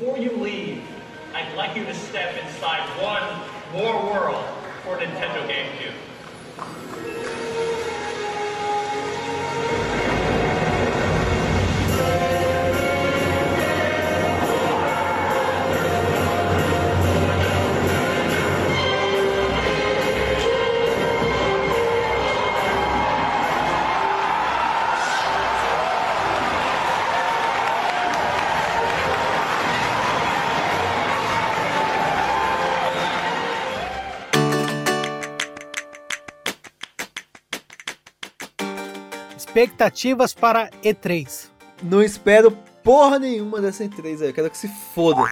Before you leave, I'd like you to step inside one more world for Nintendo GameCube. Expectativas para E3. Não espero porra nenhuma dessa E3 aí. Eu quero que se foda.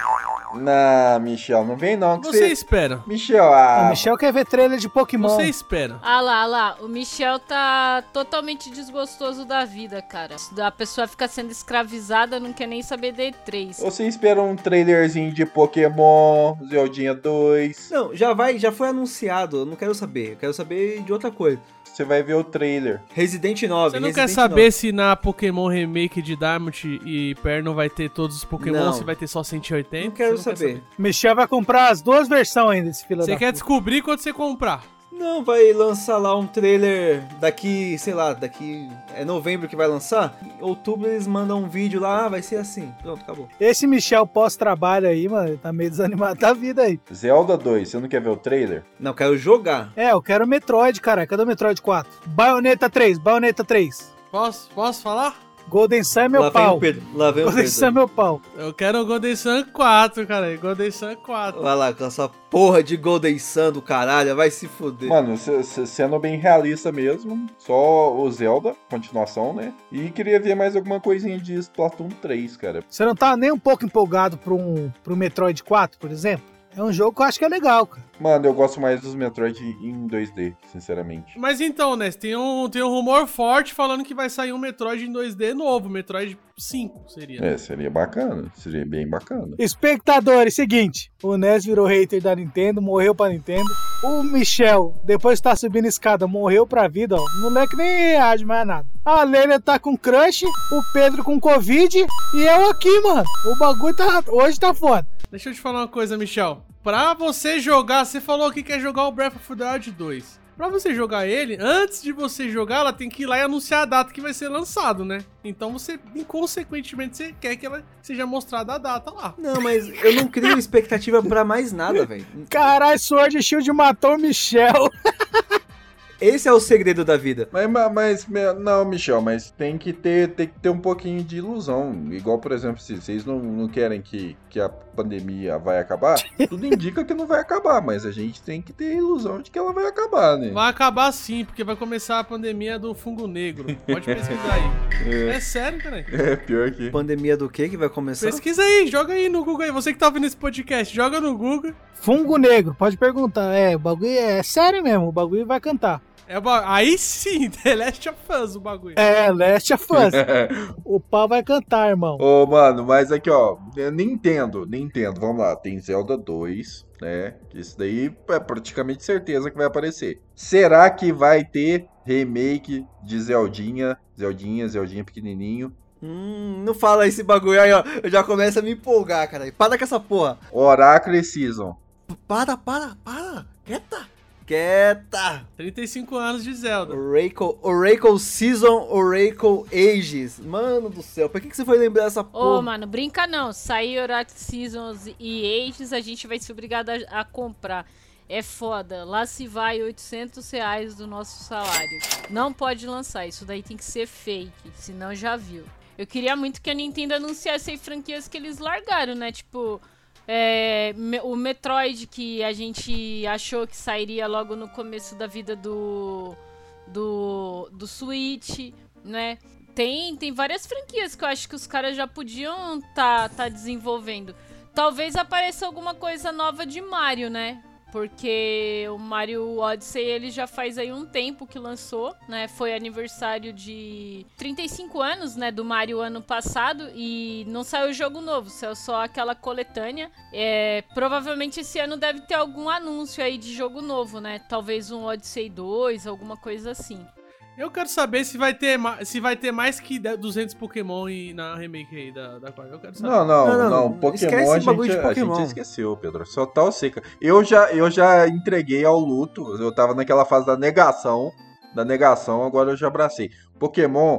Não, Michel, não vem não. que Você espera. Michel, O ah, Michel quer ver trailer de Pokémon. Você espera. Ah lá, ah lá, o Michel tá totalmente desgostoso da vida, cara. A pessoa fica sendo escravizada, não quer nem saber de E3. você espera um trailerzinho de Pokémon, Zeldinha 2. Não, já vai, já foi anunciado. Eu não quero saber. Eu quero saber de outra coisa. Você vai ver o trailer. Resident 9. Você não Resident quer saber se na Pokémon Remake de Diamond e Perno vai ter todos os Pokémon Não. ou se vai ter só 180? Não quero Você quer saber. Michel vai comprar as duas versões ainda desse filho Você da quer puta. descobrir quando você comprar. Não, vai lançar lá um trailer daqui, sei lá, daqui. É novembro que vai lançar. Em outubro eles mandam um vídeo lá, ah, vai ser assim. Pronto, acabou. Esse Michel pós-trabalho aí, mano, tá meio desanimado da vida aí. Zelda 2, você não quer ver o trailer? Não, quero jogar. É, eu quero o Metroid, cara. Cadê o Metroid 4? Bayonetta 3, Bayonetta 3. Posso, posso falar? Golden Sun é meu lá vem pau. o Pedro. Lá vem o Golden Sun é meu pau. Eu quero o Golden Sun 4, cara. Golden Sun 4. Vai lá, com essa porra de Golden Sun do caralho, vai se fuder. Mano, se- se- sendo bem realista mesmo, só o Zelda, continuação, né? E queria ver mais alguma coisinha de Splatoon 3, cara. Você não tá nem um pouco empolgado pro, um, pro Metroid 4, por exemplo? É um jogo que eu acho que é legal, cara. Mano, eu gosto mais dos Metroid em 2D, sinceramente. Mas então, né, tem um, tem um rumor forte falando que vai sair um Metroid em 2D novo, Metroid 5 seria. né? É, seria bacana, seria bem bacana. Espectadores, seguinte. O Nes virou hater da Nintendo, morreu pra Nintendo. O Michel, depois que tá subindo escada, morreu pra vida, ó. O moleque nem reage mais a nada. A Leila tá com crush, o Pedro com Covid e eu aqui, mano. O bagulho tá. Hoje tá foda. Deixa eu te falar uma coisa, Michel. Pra você jogar, você falou que quer jogar o Breath of the Wild 2. Pra você jogar ele, antes de você jogar, ela tem que ir lá e anunciar a data que vai ser lançado, né? Então você, inconsequentemente, você quer que ela seja mostrada a data lá. Não, mas eu não crio expectativa pra mais nada, velho. Caralho, Sword Shield matou o Michel. Esse é o segredo da vida. Mas, ma- mas, me- não, Michel, mas tem que ter, tem que ter um pouquinho de ilusão. Igual, por exemplo, se vocês não, não querem que, que a pandemia vai acabar, tudo indica que não vai acabar, mas a gente tem que ter ilusão de que ela vai acabar, né? Vai acabar sim, porque vai começar a pandemia do fungo negro. Pode pesquisar aí. É sério, cara. É, pior que. Pandemia do que que vai começar? Pesquisa aí, joga aí no Google aí. Você que tá ouvindo esse podcast, joga no Google. Fungo negro, pode perguntar. É, o bagulho é sério mesmo, o bagulho vai cantar. É ba- Aí sim, The Last of Us o bagulho. É, Last of Us. o pau vai cantar, irmão. Ô, mano, mas aqui, ó, Nintendo, Nintendo, vamos lá, tem Zelda 2, né? Isso daí é praticamente certeza que vai aparecer. Será que vai ter remake de Zeldinha, Zeldinha, Zeldinha pequenininho? Hum, não fala esse bagulho aí, ó. Eu já começo a me empolgar, cara. Para com essa porra. Oracle Season. P- Para, para, para. Quieta. Quieta. 35 anos de Zelda. Oracle, Oracle Season, Oracle Ages. Mano do céu, pra que, que você foi lembrar essa Ô, porra? mano, brinca não. Sair Oracle Seasons e Ages, a gente vai ser obrigado a, a comprar. É foda. Lá se vai 800 reais do nosso salário. Não pode lançar. Isso daí tem que ser fake. Senão já viu. Eu queria muito que a Nintendo anunciasse aí franquias que eles largaram, né? Tipo, é, o Metroid que a gente achou que sairia logo no começo da vida do do, do Switch, né? Tem, tem várias franquias que eu acho que os caras já podiam tá, tá desenvolvendo. Talvez apareça alguma coisa nova de Mario, né? Porque o Mario Odyssey ele já faz aí um tempo que lançou, né? Foi aniversário de 35 anos, né, do Mario ano passado e não saiu jogo novo, saiu só aquela coletânea. É, provavelmente esse ano deve ter algum anúncio aí de jogo novo, né? Talvez um Odyssey 2, alguma coisa assim. Eu quero saber se vai ter, se vai ter mais que 200 Pokémon e- na remake aí da, da quarta. Eu quero saber. Não, não, Não, não. não, Pokémon, esquece a gente, de a Pokémon. gente esqueceu, Pedro. Só tá o seca. Eu já, eu já entreguei ao luto. Eu tava naquela fase da negação. Da negação, agora eu já abracei. Pokémon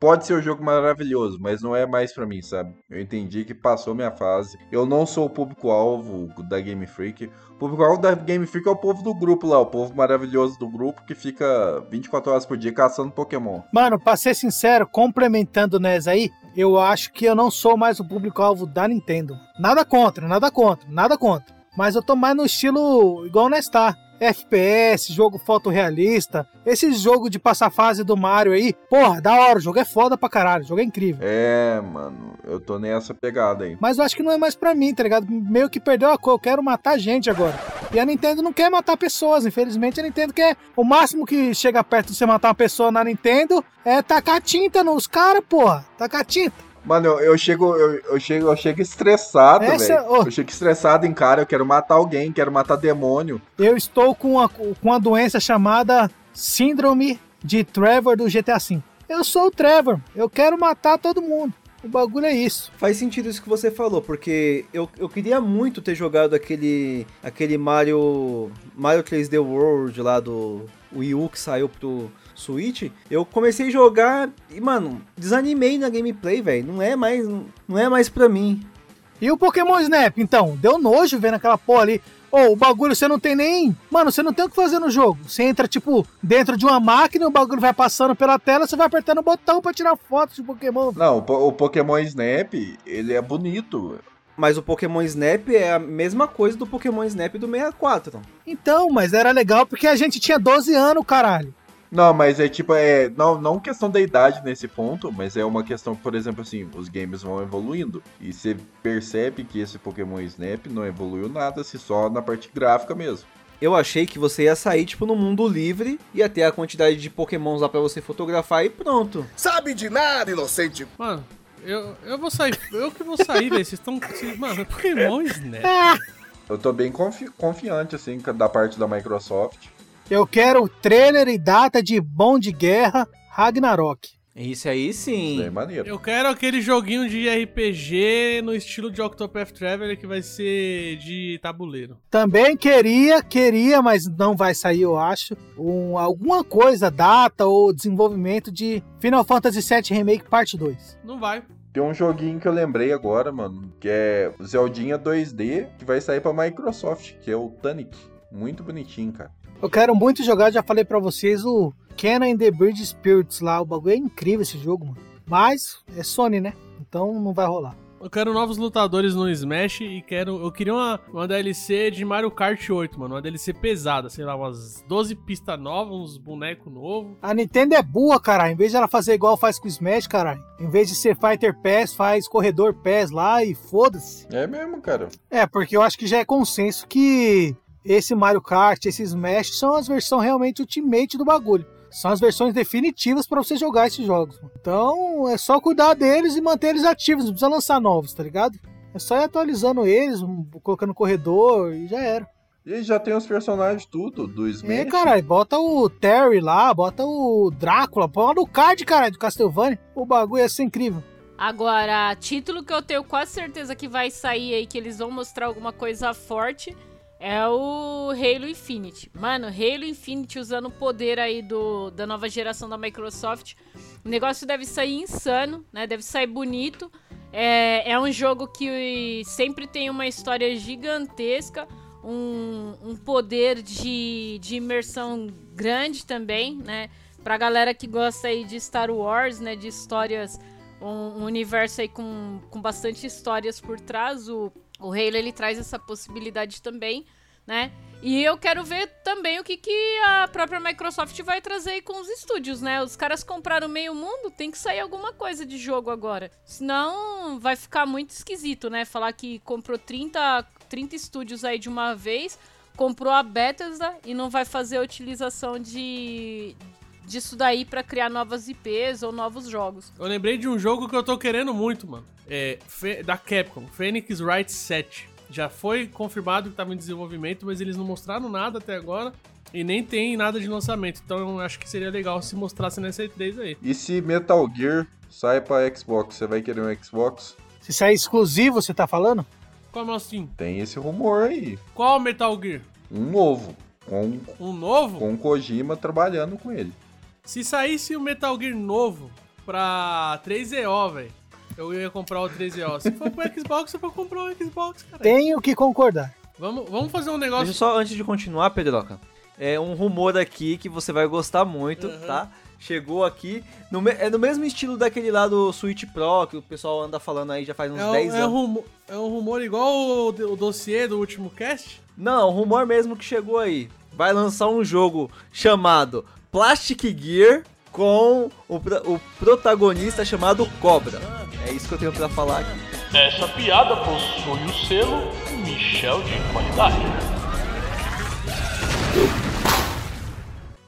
pode ser um jogo maravilhoso, mas não é mais pra mim, sabe? Eu entendi que passou minha fase. Eu não sou o público-alvo da Game Freak. O público-alvo da Game Freak é o povo do grupo lá, o povo maravilhoso do grupo que fica 24 horas por dia caçando Pokémon. Mano, pra ser sincero, complementando o NES aí, eu acho que eu não sou mais o público-alvo da Nintendo. Nada contra, nada contra, nada contra. Mas eu tô mais no estilo igual o NES tá. FPS, jogo fotorrealista, esse jogo de passar fase do Mario aí, porra, da hora, o jogo é foda pra caralho, o jogo é incrível. É, mano, eu tô nessa pegada aí. Mas eu acho que não é mais pra mim, tá ligado? Meio que perdeu a cor, eu quero matar gente agora. E a Nintendo não quer matar pessoas, infelizmente a Nintendo quer. O máximo que chega perto de você matar uma pessoa na Nintendo é tacar tinta nos caras, porra. Tacar tinta. Mano, eu, eu chego, eu, eu chego, eu chego estressado, Essa- velho. ô. Eu chego estressado em cara, eu quero matar alguém, quero matar demônio. Eu estou com uma, com uma doença chamada Síndrome de Trevor do GTA V. Eu sou o Trevor, eu quero matar todo mundo. O bagulho é isso. Faz sentido isso que você falou, porque eu, eu queria muito ter jogado aquele aquele Mario Mario 3D World lá do Wii U que saiu pro Switch. Eu comecei a jogar e, mano, desanimei na gameplay, velho. Não é mais não é mais pra mim. E o Pokémon Snap, então? Deu nojo vendo aquela porra ali. Ô, o bagulho você não tem nem. Mano, você não tem o que fazer no jogo. Você entra, tipo, dentro de uma máquina, o bagulho vai passando pela tela, você vai apertando o botão pra tirar foto de Pokémon. Não, o, po- o Pokémon Snap, ele é bonito. Mas o Pokémon Snap é a mesma coisa do Pokémon Snap do 64. Então, mas era legal porque a gente tinha 12 anos, caralho. Não, mas é tipo, é. Não, não questão da idade nesse ponto, mas é uma questão, por exemplo, assim, os games vão evoluindo. E você percebe que esse Pokémon Snap não evoluiu nada, se só na parte gráfica mesmo. Eu achei que você ia sair, tipo, no mundo livre, ia ter a quantidade de pokémons lá pra você fotografar e pronto. Sabe de nada, inocente. Mano, eu, eu vou sair. Eu que vou sair, velho. Vocês estão. Mano, é Pokémon Snap. Eu tô bem confi- confiante, assim, da parte da Microsoft. Eu quero trailer e data de Bom de Guerra Ragnarok. Isso aí Isso aí é sim. maneiro. Eu quero aquele joguinho de RPG no estilo de Octopath Traveler que vai ser de tabuleiro. Também queria, queria, mas não vai sair, eu acho, um, alguma coisa, data ou desenvolvimento de Final Fantasy VII Remake Parte 2. Não vai. Tem um joguinho que eu lembrei agora, mano, que é o Zeldinha 2D, que vai sair pra Microsoft, que é o Tunic. Muito bonitinho, cara. Eu quero muito jogar, já falei pra vocês, o Kenna and the Bridge Spirits lá. O bagulho é incrível esse jogo, mano. Mas é Sony, né? Então não vai rolar. Eu quero novos lutadores no Smash e quero. Eu queria uma, uma DLC de Mario Kart 8, mano. Uma DLC pesada, sei lá, umas 12 pistas novas, uns bonecos novos. A Nintendo é boa, cara. Em vez de ela fazer igual faz com o Smash, caralho. Em vez de ser Fighter Pass, faz Corredor Pass lá e foda-se. É mesmo, cara. É, porque eu acho que já é consenso que esse Mario Kart, esse Smash são as versões realmente ultimate do bagulho. São as versões definitivas pra você jogar esses jogos. Então é só cuidar deles e manter eles ativos, não precisa lançar novos, tá ligado? É só ir atualizando eles, um, colocando corredor e já era. E já tem os personagens tudo do Smash. É, caralho, bota o Terry lá, bota o Drácula, põe o card, caralho, do Castlevania. O bagulho ia ser incrível. Agora, título que eu tenho quase certeza que vai sair aí, que eles vão mostrar alguma coisa forte, é o Halo Infinite. Mano, Halo Infinite usando o poder aí do, da nova geração da Microsoft. O negócio deve sair insano, né? Deve sair bonito. É, é um jogo que sempre tem uma história gigantesca, um, um poder de, de imersão grande também, né? Pra galera que gosta aí de Star Wars, né? De histórias um, um universo aí com, com bastante histórias por trás. O, o Halo ele traz essa possibilidade também, né? E eu quero ver também o que, que a própria Microsoft vai trazer aí com os estúdios, né? Os caras compraram meio mundo, tem que sair alguma coisa de jogo agora. Senão vai ficar muito esquisito, né? Falar que comprou 30, 30 estúdios aí de uma vez, comprou a Bethesda e não vai fazer a utilização de disso daí pra criar novas IPs ou novos jogos. Eu lembrei de um jogo que eu tô querendo muito, mano. É Fe- da Capcom, Phoenix Wright 7. Já foi confirmado que tava em desenvolvimento, mas eles não mostraram nada até agora. E nem tem nada de lançamento. Então eu acho que seria legal se mostrasse nessa E3 aí. E se Metal Gear sai pra Xbox, você vai querer um Xbox? Se isso é exclusivo, você tá falando? Como assim? Tem esse rumor aí. Qual Metal Gear? Um novo. Com, Um novo? com o Kojima trabalhando com ele. Se saísse o Metal Gear novo pra 3EO, velho, eu ia comprar o 3EO. Se for pro Xbox, eu vou comprar o Xbox, cara. Tenho que concordar. Vamos, vamos fazer um negócio. Deixa só, antes de continuar, Pedroca, é um rumor aqui que você vai gostar muito, Uhum. tá? Chegou aqui, no é no mesmo estilo daquele lá do Switch Pro, que o pessoal anda falando aí já faz uns É um, 10 é, um anos. rumor, é um rumor igual o, o dossiê do último cast? Não, rumor mesmo que chegou aí. Vai lançar um jogo chamado Plastic Gear com o, o protagonista chamado Cobra. É isso que eu tenho pra falar aqui. Essa piada possui o selo Michel de qualidade.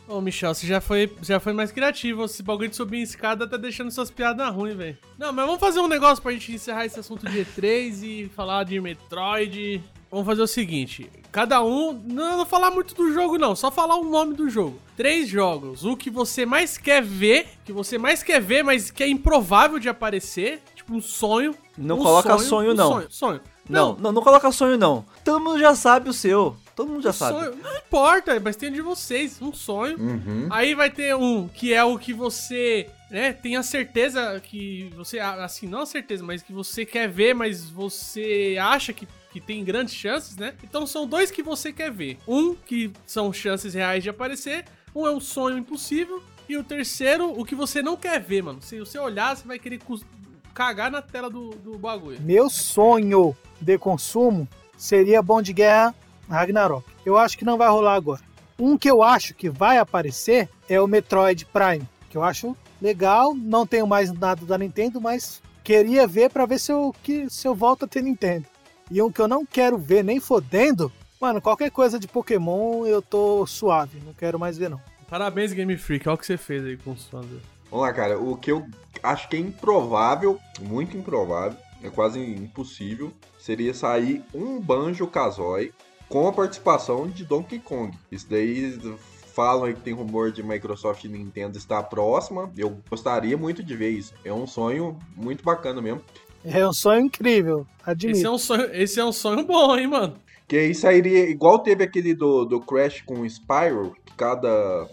Ô, Michel, você já foi, já foi mais criativo. Esse bagulho de subir em escada tá deixando suas piadas ruins, velho. Não, mas vamos fazer um negócio pra gente encerrar esse assunto de E3 e falar de Metroid. Vamos fazer o seguinte: cada um. Não, não falar muito do jogo, não. Só falar o nome do jogo. Três jogos. O que você mais quer ver, que você mais quer ver, mas que é improvável de aparecer. Tipo um sonho. Não um coloca sonho, um não. Sonho, sonho. Não, não, não coloca sonho não. Todo mundo já sabe o seu. Todo mundo já sabe. Sonho, não importa, mas tem o de vocês, um sonho. Uhum. Aí vai ter um que é o que você, né, tem a certeza que você, assim, não a certeza, mas que você quer ver, mas você acha que, que tem grandes chances, né? Então são dois que você quer ver. Um que são chances reais de aparecer, um é um sonho impossível, e o terceiro, o que você não quer ver, mano. Se você olhar, você vai querer cagar na tela do, do bagulho. Meu sonho de consumo seria Bom de Guerra Ragnarok. Eu acho que não vai rolar agora. Um que eu acho que vai aparecer é o Metroid Prime, que eu acho legal. Não tenho mais nada da Nintendo, mas queria ver pra ver se eu, que, se eu volto a ter Nintendo. E um que eu não quero ver nem fodendo, mano, qualquer coisa de Pokémon eu tô suave, não quero mais ver não. Parabéns, Game Freak, olha o que você fez aí com os fãs. Vamos lá, cara. O que eu acho que é improvável, muito improvável, é quase impossível, seria sair um Banjo Kazooie com a participação de Donkey Kong. Isso daí falam aí que tem rumor de Microsoft e Nintendo estar próxima. Eu gostaria muito de ver isso. É um sonho muito bacana mesmo. É um sonho incrível, admito. Esse é um sonho, esse é um sonho bom, hein, mano. Que aí sairia igual teve aquele do, do Crash com o Spyro, que cada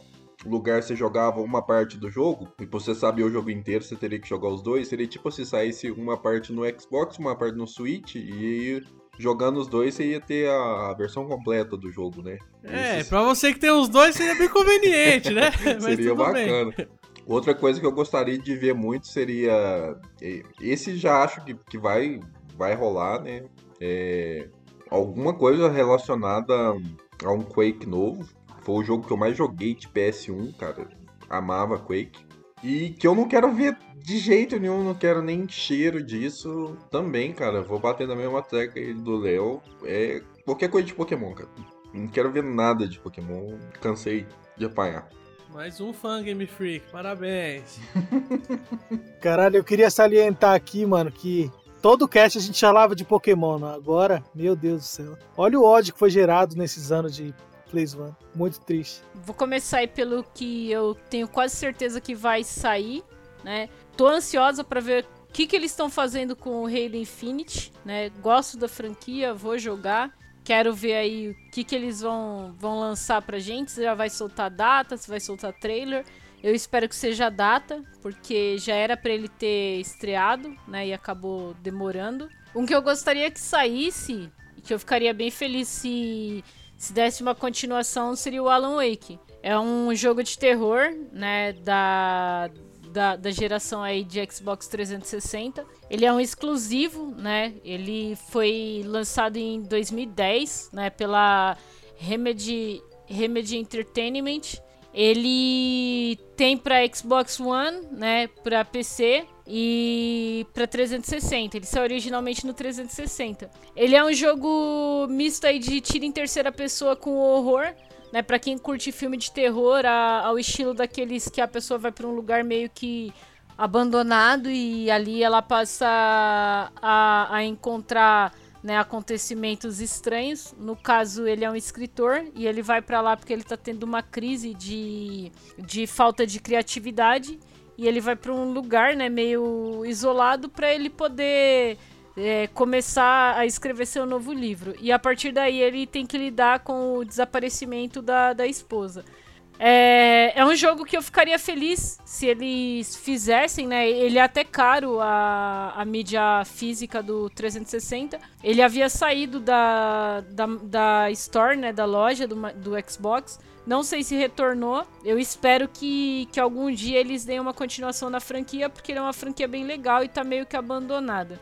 lugar você jogava uma parte do jogo, e pra você saber o jogo inteiro, você teria que jogar os dois. Seria tipo se saísse uma parte no Xbox, uma parte no Switch, e jogando os dois você ia ter a, versão completa do jogo, né? É, Esse pra você que tem os dois seria bem conveniente, né? Seria tudo bem. bacana. Outra coisa que eu gostaria de ver muito seria. Esse já acho que, que vai, vai rolar, né? É, alguma coisa relacionada a um Quake novo. Foi o jogo que eu mais joguei de PS1, cara. Amava Quake. E que eu não quero ver de jeito nenhum, não quero nem cheiro disso também, cara. Vou bater na mesma tecla aí do Léo. É qualquer coisa de Pokémon, cara. Não quero ver nada de Pokémon. Cansei de apanhar. Mais um fã Game Freak, parabéns. Caralho, eu queria salientar aqui, mano, que todo cast a gente falava de Pokémon. né? Agora, meu Deus do céu. Olha o ódio que foi gerado nesses anos de Plays One. Muito triste. Vou começar aí pelo que eu tenho quase certeza que vai sair, né? Tô ansiosa pra ver o que, que eles estão fazendo com o Halo Infinite, né? Gosto da franquia, vou jogar. Quero ver aí o que, que eles vão, vão lançar pra gente. Se já vai soltar data, se vai soltar trailer. Eu espero que seja data, porque já era pra ele ter estreado, né? E acabou demorando. Um que eu gostaria que saísse, e que eu ficaria bem feliz se se desse uma continuação, seria o Alan Wake. É um jogo de terror, né, da, da, da geração aí de Xbox 360. Ele é um exclusivo, né, ele foi lançado em 2010, né, pela Remedy, Remedy Entertainment. Ele tem para Xbox One, né, para PC e para 360. Ele saiu originalmente no 360. Ele é um jogo misto aí de tiro em terceira pessoa com horror, né? Para quem curte filme de terror, a- ao estilo daqueles que a pessoa vai para um lugar meio que abandonado e ali ela passa a, a encontrar né, acontecimentos estranhos. No caso, ele é um escritor e ele vai para lá porque ele tá tendo uma crise de, de falta de criatividade e ele vai para um lugar, né, meio isolado para ele poder é, começar a escrever seu novo livro. E a partir daí ele tem que lidar com o desaparecimento da, da esposa. É, é um jogo que eu ficaria feliz se eles fizessem, né? Ele é até caro a, a mídia física do 360. Ele havia saído da, da, da Store, né? Da loja do, do Xbox. Não sei se retornou. Eu espero que, que algum dia eles deem uma continuação na franquia, porque ele é uma franquia bem legal e tá meio que abandonada.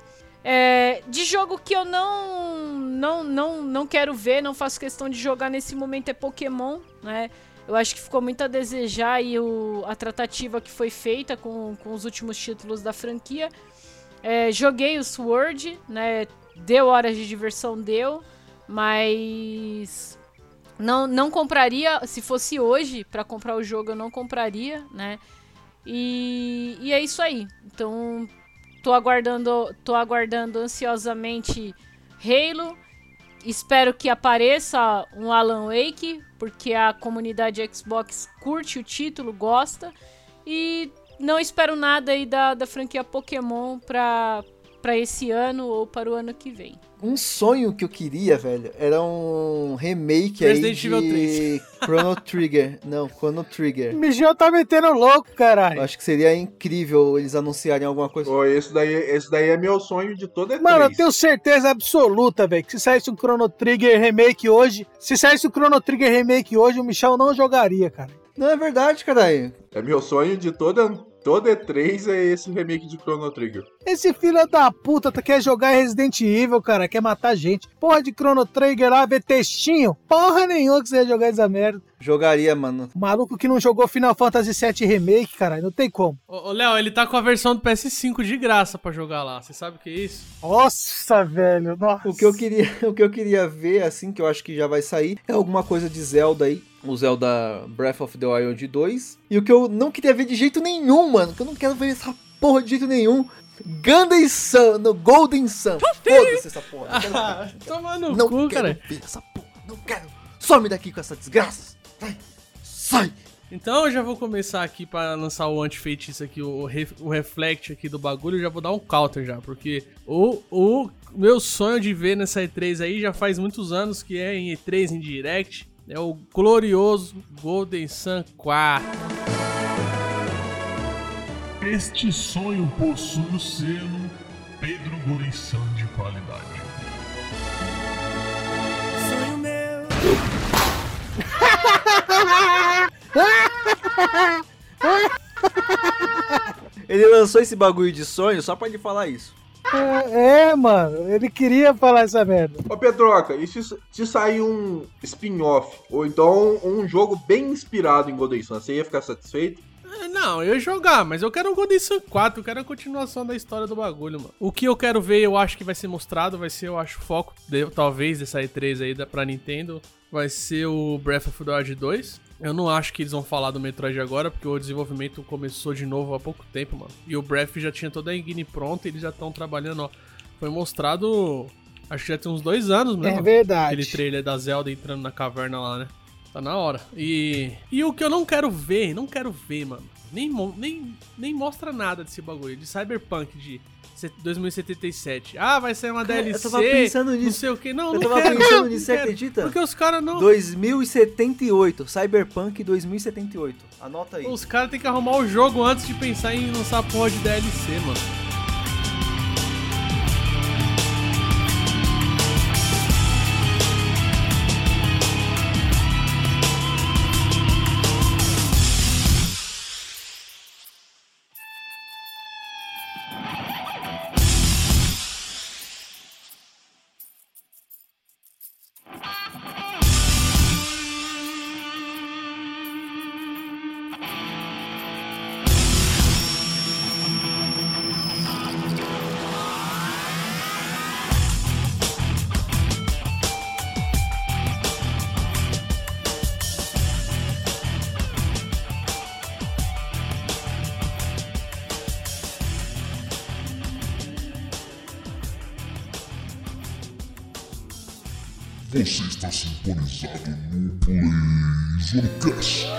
É, de jogo que eu não, não, não, não quero ver, não faço questão de jogar nesse momento é Pokémon, né? Eu acho que ficou muito a desejar e o, a tratativa que foi feita com, com os últimos títulos da franquia. É, joguei o Sword, né? Deu horas de diversão, deu, mas não, não compraria. Se fosse hoje para comprar o jogo, eu não compraria, né? E, e é isso aí. Então, tô aguardando, tô aguardando ansiosamente Halo. Espero que apareça um Alan Wake, porque a comunidade Xbox curte o título, gosta. E não espero nada aí da, da franquia Pokémon pra esse ano ou para o ano que vem. Um sonho que eu queria, velho, era um remake Resident aí Evil de 3. Chrono Trigger. Não, Chrono Trigger. O Michel tá metendo louco, Eu caralho. acho que seria incrível eles anunciarem alguma coisa. Pô, esse daí, esse daí é meu sonho de toda Mano, eu E3. tenho certeza absoluta, velho, que se saísse um Chrono Trigger remake hoje, se saísse um Chrono Trigger remake hoje, o Michel não jogaria, cara. Não é verdade, caralho. É meu sonho de toda, toda E3 é esse remake de Chrono Trigger. Esse filho da puta tá- quer jogar Resident Evil, cara, quer matar gente. Porra de Chrono Trigger lá, ver textinho. Porra nenhuma que você ia jogar essa merda. Jogaria, mano. Maluco que não jogou Final Fantasy VII Remake, cara, não tem como. Ô, ô, Léo, ele tá com a versão do PS5 de graça pra jogar lá. Você sabe o que é isso? Nossa, velho, nossa. O que eu queria, o que eu queria ver, assim, que eu acho que já vai sair, é alguma coisa de Zelda aí. O Zelda Breath of the Wild 2. E o que eu não queria ver de jeito nenhum, mano. Que eu não quero ver essa porra de jeito nenhum. Gundam Sun, no Golden Sun. Foda-se essa porra. Não quero ver. Toma no Não cu, quero cara. ver essa porra. Não quero. Some daqui com essa desgraça. Sai. Sai. Então eu já vou começar aqui pra lançar o anti-feitiço aqui, o, ref- o reflect aqui do bagulho. Eu já vou dar um counter já, porque o, o meu sonho de ver nessa E3 aí já faz muitos anos que é em E3 em Direct. É o glorioso Golden Sun 4. Este sonho possui o selo Pedro Gorição de qualidade. Ele lançou esse bagulho de sonho só pra ele falar isso. É, é, mano, ele queria falar essa merda. Ô Pedroca, e se, se sair um spin-off, ou então um jogo bem inspirado em Golden Sun, você ia ficar satisfeito? É, Não, eu ia jogar, mas eu quero um Golden Sun 4, eu quero a continuação da história do bagulho, mano. O que eu quero ver, eu acho que vai ser mostrado, vai ser, eu acho, o foco, de- talvez, dessa E3 aí da, pra Nintendo, vai ser o Breath of the Wild 2. Eu não acho que eles vão falar do Metroid agora, porque o desenvolvimento começou de novo há pouco tempo, mano. E o Breath já tinha toda a engine pronta e eles já estão trabalhando, ó. Foi mostrado, acho que já tem uns dois anos, né? É verdade. Aquele trailer da Zelda entrando na caverna lá, né? Tá na hora. E, e o que eu não quero ver, não quero ver, mano. Nem, nem, nem mostra nada desse bagulho. De Cyberpunk de 2077. Ah, vai sair uma Cara, eu DLC. tava pensando Não nisso. sei o que. Não, Eu não tava quero. pensando não nisso, você acredita? Porque os caras não. 2078. Cyberpunk 2078. Anota aí. Os caras têm que arrumar o jogo antes de pensar em lançar a porra de DLC, mano. Lucas.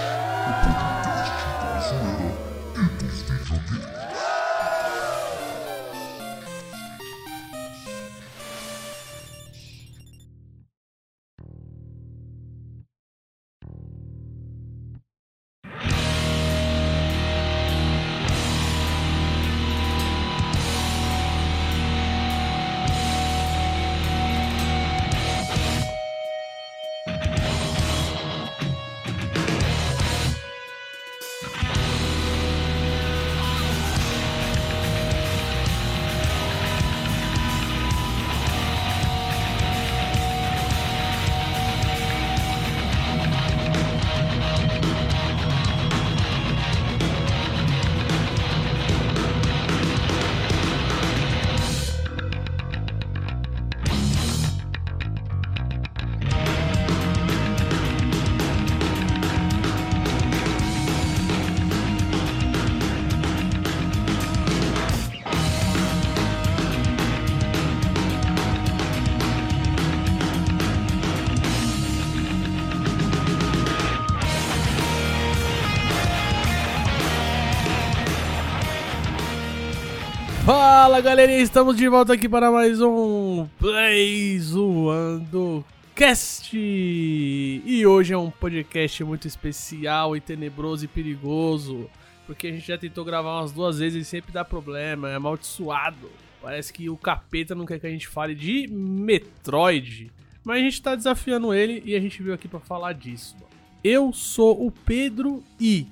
Fala galerinha, estamos de volta aqui para mais um Play Zoando Cast. E hoje é um podcast muito especial e tenebroso e perigoso, porque a gente já tentou gravar umas duas vezes e sempre dá problema, é amaldiçoado. Parece que o capeta não quer que a gente fale de Metroid, mas a gente tá desafiando ele e a gente veio aqui para falar disso. Eu sou o Pedro e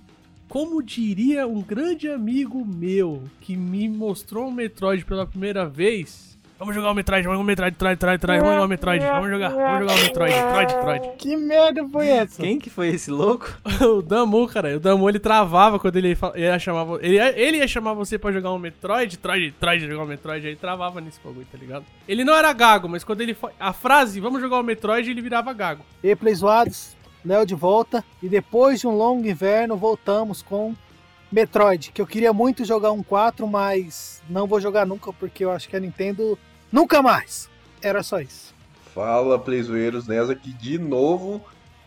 como diria um grande amigo meu que me mostrou o Metroid pela primeira vez. Vamos jogar o Metroid, vamos jogar o Metroid, Metroid, Metroid, Metroid, vamos jogar o Metroid, vamos jogar, vamos jogar o Metroid, Metroid, Metroid. Que merda foi essa? Quem que foi esse louco? o Damu, cara, o Damu ele travava quando ele, ia chamar ele, ia- ele ia chamar você pra jogar um Metroid, Troid, Troid, jogar um Metroid, aí travava nesse bagulho, tá ligado? Ele não era gago, mas quando ele a frase, vamos jogar o Metroid, ele virava gago. E aí, Play Zoados, Léo de volta. E depois de um longo inverno, voltamos com Metroid, que eu queria muito jogar um 4, mas não vou jogar nunca, porque eu acho que a Nintendo nunca mais. Era só isso. Fala, playzoeiros, Nes aqui de novo.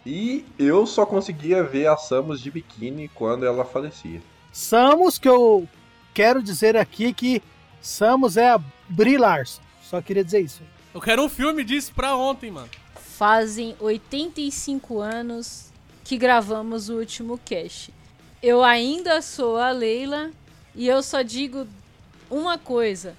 E eu só conseguia ver a Samus de biquíni quando ela falecia. Samus, que eu quero dizer aqui que Samus é a Brie Larson. Só queria dizer isso. Eu quero um filme disso pra ontem, mano. Fazem 85 anos que gravamos o último cast. Eu ainda sou a Leila e eu só digo uma coisa.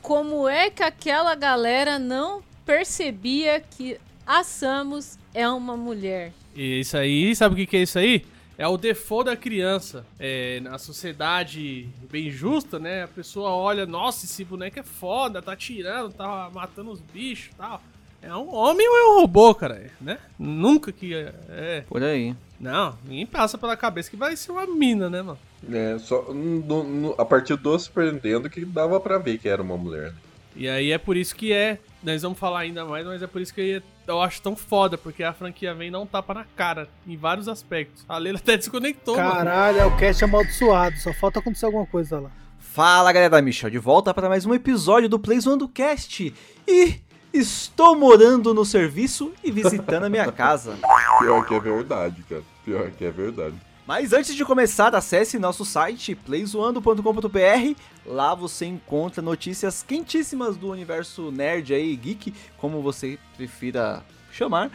Como é que aquela galera não percebia que a Samus é uma mulher? E isso aí, sabe o que, é isso aí? É o default da criança. É, na sociedade bem justa, né? A pessoa olha, nossa, esse boneco é foda, tá tirando, tá matando os bichos tal. É um homem ou é um robô, cara? Né? Nunca que é. é. Por aí. Não, ninguém passa pela cabeça que vai ser uma mina, né, mano? É, só no- no- a partir do Super Nintendo que dava pra ver que era uma mulher. né? E aí é por isso que é. Nós vamos falar ainda mais, mas é por isso que eu acho tão foda, porque a franquia vem não tapa na cara, em vários aspectos. A Leila até desconectou, mano. Caralho, é o cast amaldiçoado. Só falta acontecer alguma coisa lá. Fala galera, Michel de volta para mais um episódio do Play Zoando Cast. E estou morando no serviço e visitando a minha casa. Pior que é verdade, cara. Pior que é verdade. Mas antes de começar, acesse nosso site playzoando.com.br. Lá você encontra notícias quentíssimas do universo nerd aí, geek, como você prefira chamar.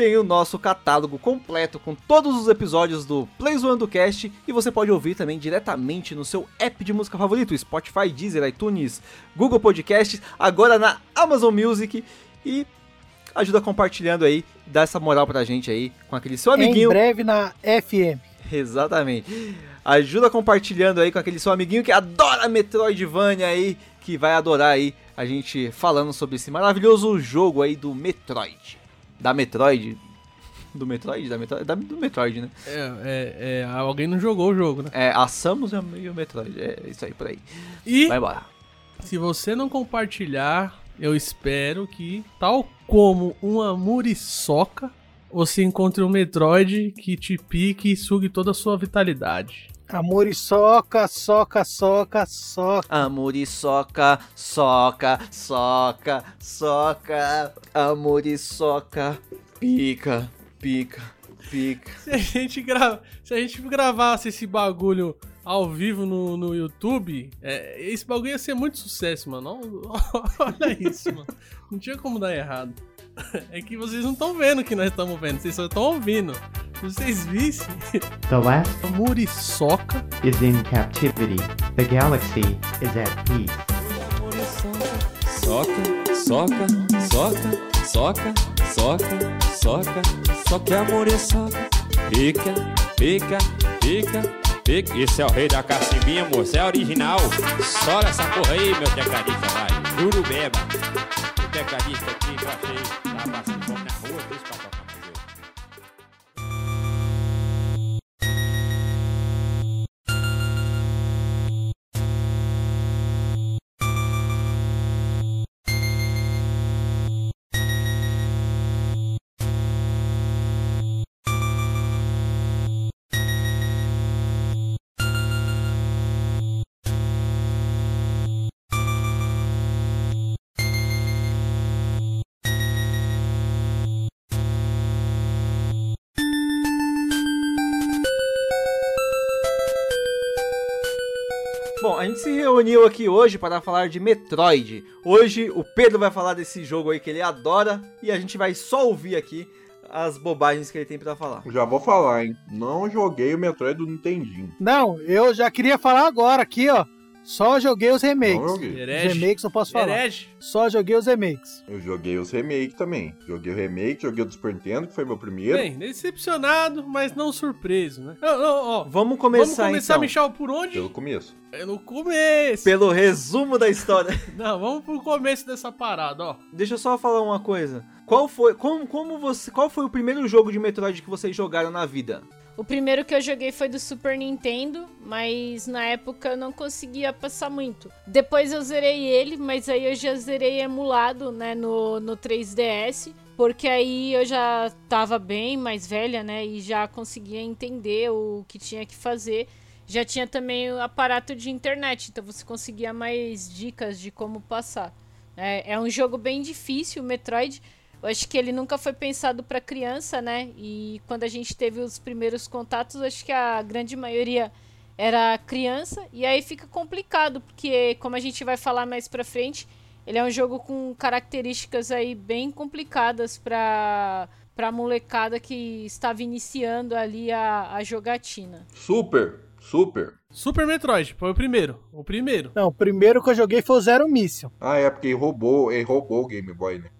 Tem o nosso catálogo completo com todos os episódios do Play Zoando Cast e você pode ouvir também diretamente no seu app de música favorito, Spotify, Deezer, iTunes, Google Podcasts, agora na Amazon Music e ajuda compartilhando aí, dá essa moral pra gente aí com aquele seu Em amiguinho. breve na FM. Exatamente. Ajuda compartilhando aí com aquele seu amiguinho que adora Metroidvania aí, que vai adorar aí a gente falando sobre esse maravilhoso jogo aí do Metroid. Da Metroid. Do Metroid? Da Metroid? Da, do Metroid, né? É, é, é, alguém não jogou o jogo, né? É, a Samus e o Metroid. É isso aí por aí. E Vai embora. se você não compartilhar, eu espero que, tal como uma muriçoca, você encontre um Metroid que te pique e sugue toda a sua vitalidade. Amor e soca, soca, soca, soca. Amor e soca, soca, soca, soca. Amor e soca. Pica, pica, pica. Se a gente, gra... Se a gente gravasse esse bagulho ao vivo no, no YouTube, é, esse bagulho ia ser muito sucesso, mano. Olha isso, mano. Não tinha como dar errado. É que vocês não estão vendo o que nós estamos vendo, vocês só estão ouvindo. Vocês vissem. The last Muriçoca. is in captivity. The galaxy is at peace. Soca, soca, soca, soca, soca, soca, soca, amor e soca. Pica, pica, pica, pica. Esse é o rei da cacimbinha, moço, é original. Sola essa porra aí, meu tecladista, vai. Juro beba. O tecladista aqui, eu achei, tá passando fome na rua, a gente se reuniu aqui hoje para falar de Metroid. Hoje o Pedro vai falar desse jogo aí que ele adora e a gente vai só ouvir aqui as bobagens que ele tem pra falar. Já vou falar, hein? Não joguei o Metroid do Nintendinho. Não, eu já queria falar agora aqui, ó. Só joguei os remakes. Não joguei. Os remakes eu posso falar. Herege. Só joguei os remakes. Eu joguei os remakes também. Joguei o remake, joguei o do Super Nintendo, que foi meu primeiro. Bem, decepcionado, mas não surpreso, né? Não, não, ó. Vamos começar, Vamos começar, então. Michel, por onde? Pelo começo. É no começo. Pelo resumo da história. Não, vamos pro começo dessa parada, ó. Deixa eu só falar uma coisa. Qual foi, como, como você, qual foi o primeiro jogo de Metroid que vocês jogaram na vida? O primeiro que eu joguei foi do Super Nintendo, mas na época eu não conseguia passar muito. Depois eu zerei ele, mas aí eu já zerei emulado, né, no, no 3DS. Porque aí eu já tava bem mais velha, né, e já conseguia entender o que tinha que fazer. Já tinha também o aparato de internet, então você conseguia mais dicas de como passar. É, é um jogo bem difícil, o Metroid. Eu acho que ele nunca foi pensado para criança, né? E quando a gente teve os primeiros contatos, acho que a grande maioria era criança. E aí fica complicado, porque como a gente vai falar mais pra frente, ele é um jogo com características aí bem complicadas para para molecada que estava iniciando ali a, a jogatina. Super, super. Super Metroid, foi o primeiro. O primeiro. Não, o primeiro que eu joguei foi o Zero Mission. Ah, é porque ele roubou, ele roubou o Game Boy, né?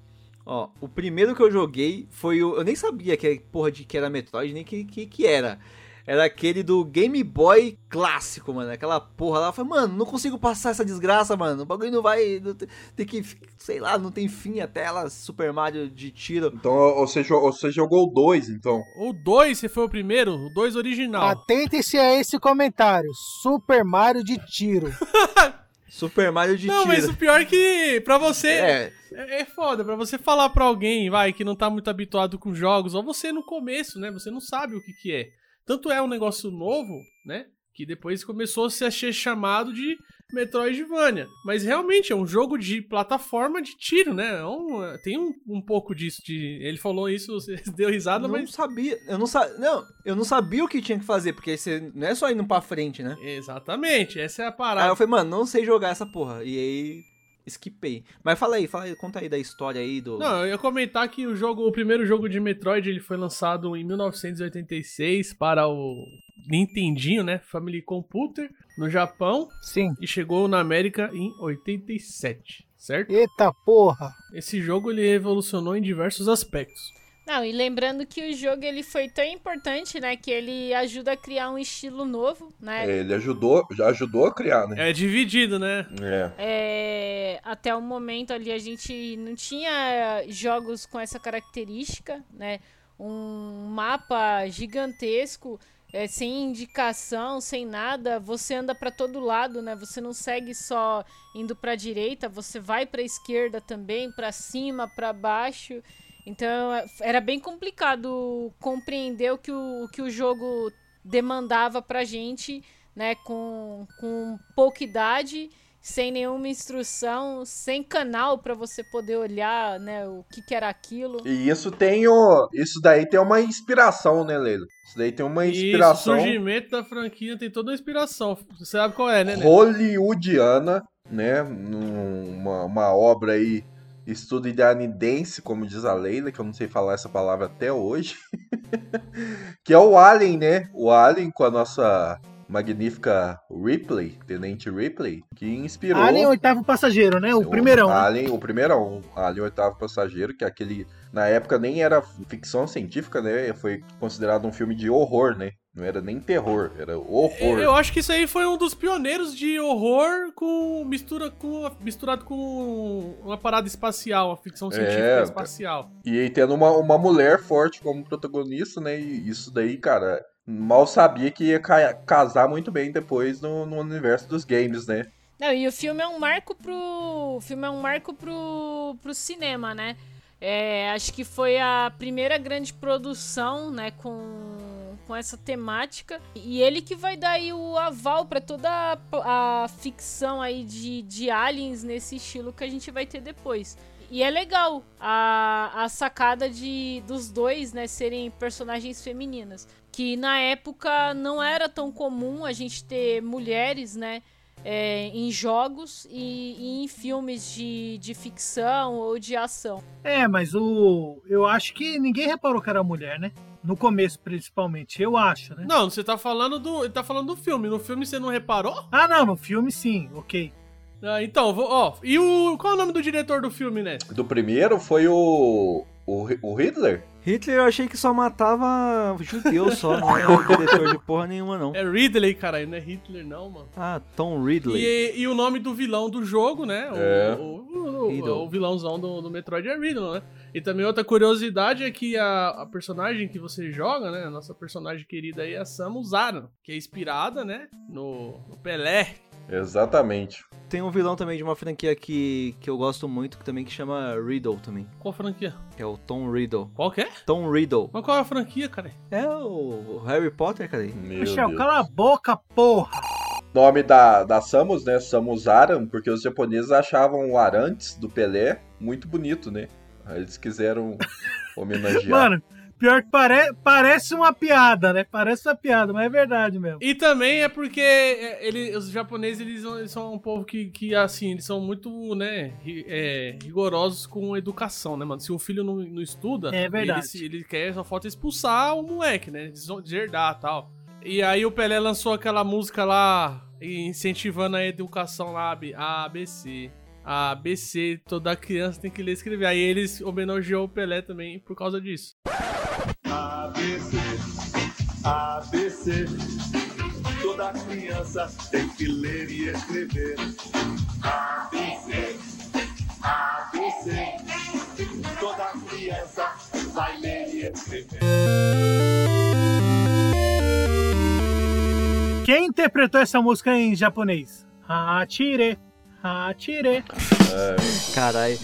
Ó, o primeiro que eu joguei foi o. Eu nem sabia que porra de que era Metroid, nem que, que, que era. Era aquele do Game Boy clássico, mano. Aquela porra lá. Eu falei, mano, não consigo passar essa desgraça, mano. O bagulho não vai. não tem- tem que. Sei lá, não tem fim a tela Super Mario de tiro. Então você, você jogou o 2, então. O 2, você foi o primeiro? O 2 original. Atentem-se a esse comentário. Super Mario de tiro. Super Mario de não, mas o pior é que pra você É, é, é foda, pra você falar pra alguém, vai, que não tá muito habituado com jogos, ou você no começo, né, você não sabe o que que é. Tanto é um negócio novo, né, que depois começou a ser chamado de Metroidvania. Mas realmente é um jogo de plataforma de tiro, né, é um- tem um, um pouco disso, de, ele falou isso, você deu risada, não mas... sabia. Eu não sabia. Não, eu não sabia o que tinha que fazer, porque você não é só indo pra frente, né? Exatamente, essa é a Aí parada. eu falei, mano, não sei jogar essa porra. E aí, esquipei. Mas fala aí, fala aí, conta aí da história aí do. Não, eu ia comentar que o jogo, o primeiro jogo de Metroid, ele foi lançado em 1986 para o Nintendinho, né, Family Computer, no Japão, Sim. e chegou na América em 87, certo? Eita porra. Esse jogo ele revolucionou em diversos aspectos. Não, e lembrando que o jogo ele foi tão importante, né, que ele ajuda a criar um estilo novo, né? É, ele ajudou, já ajudou a criar, né? É dividido, né? É. É, até o momento ali a gente não tinha jogos com essa característica, né? Um mapa gigantesco, é, sem indicação, sem nada. Você anda para todo lado, né? Você não segue só indo para direita, você vai para esquerda também, para cima, para baixo. Então é, era bem complicado compreender o que o, o que o jogo demandava pra gente né, com, com pouca idade, sem nenhuma instrução, sem canal para você poder olhar, né, o que, que era aquilo. E isso tem o. Isso daí tem uma inspiração, né, Leila? Isso daí tem uma Isso, o inspiração surgimento da franquia tem toda uma inspiração. Você sabe qual é, né? Neto? hollywoodiana, né? Uma, uma obra aí estadunidense, como diz a Leila, que eu não sei falar essa palavra até hoje. que é o Alien, né? O Alien com a nossa magnífica Ripley, Tenente Ripley, que inspirou. Alien Oitavo Passageiro, né? O primeirão. né? Alien, o primeirão, Alien Oitavo Passageiro, que é aquele. Na época nem era ficção científica, né? Foi considerado um filme de horror, né? Não era nem terror, era horror. Eu acho que isso aí foi um dos pioneiros de horror com mistura com misturado com uma parada espacial, uma ficção científica É, espacial. E aí tendo uma, uma mulher forte como protagonista, né? E isso daí, cara, mal sabia que ia ca- casar muito bem depois no, no universo dos games, né? Não, e o filme é um marco pro. O filme é um marco pro, pro cinema, né? É, acho que foi a primeira grande produção, né, com, com essa temática. E ele que vai dar aí o aval para toda a, a ficção aí de, de aliens nesse estilo que a gente vai ter depois. E é legal a, a sacada de dos dois, né, serem personagens femininas. Que na época não era tão comum a gente ter mulheres, né? é, em jogos e, e em filmes de, de ficção ou de ação. É, mas o. Eu acho que ninguém reparou que era mulher, né? No começo, principalmente. Eu acho, né? Não, você tá falando do. Ele tá falando do filme. No filme você não reparou? Ah, não, no filme sim, ok. Ah, então, vou- ó. E o. Qual é o nome do diretor do filme, né? Do primeiro foi o. O, o Hitler? Hitler eu achei que só matava judeu só, não era o diretor de porra nenhuma, não. É Ridley, cara, não é Hitler, não, mano. Ah, Tom Ridley. E, e o nome do vilão do jogo, né? O, É. o, o- o vilãozão do, do Metroid é Riddle, né? E também outra curiosidade é que a, a personagem que você joga, né? A nossa personagem querida aí é a Samus Aran, que é inspirada, né? No, no Pelé. Exatamente. Tem um vilão também de uma franquia que, que eu gosto muito, que também que chama Riddle também. Qual franquia? Que é o Tom Riddle. Qual que é? Tom Riddle. Mas qual é a franquia, cara? É o, o Harry Potter, cara. Meu Michel, Deus. cala a boca, porra! Nome da, da Samus, né? Samus Aran, porque os japoneses achavam o Arantes do Pelé muito bonito, né? Aí eles quiseram homenagear. Mano, pior que pare... parece uma piada, né? Parece uma piada, mas é verdade mesmo. E também é porque é, ele, os japoneses eles, são- eles são um povo que, que, assim, eles são muito, né, é, rigorosos com educação, né, mano? Se um filho não, não estuda, É verdade. Ele, ele quer, só falta expulsar o moleque, né? Des- Deserdar e tal. E aí o Pelé lançou aquela música lá, incentivando a educação lá, a ABC. A ABC, toda criança tem que ler e escrever. Aí eles homenageou o Pelé também por causa disso. ABC, ABC. Toda criança tem que ler e escrever. ABC, ABC. Toda criança vai ler e escrever. Quem interpretou essa música em japonês? Hachire. Hachire. Caralho.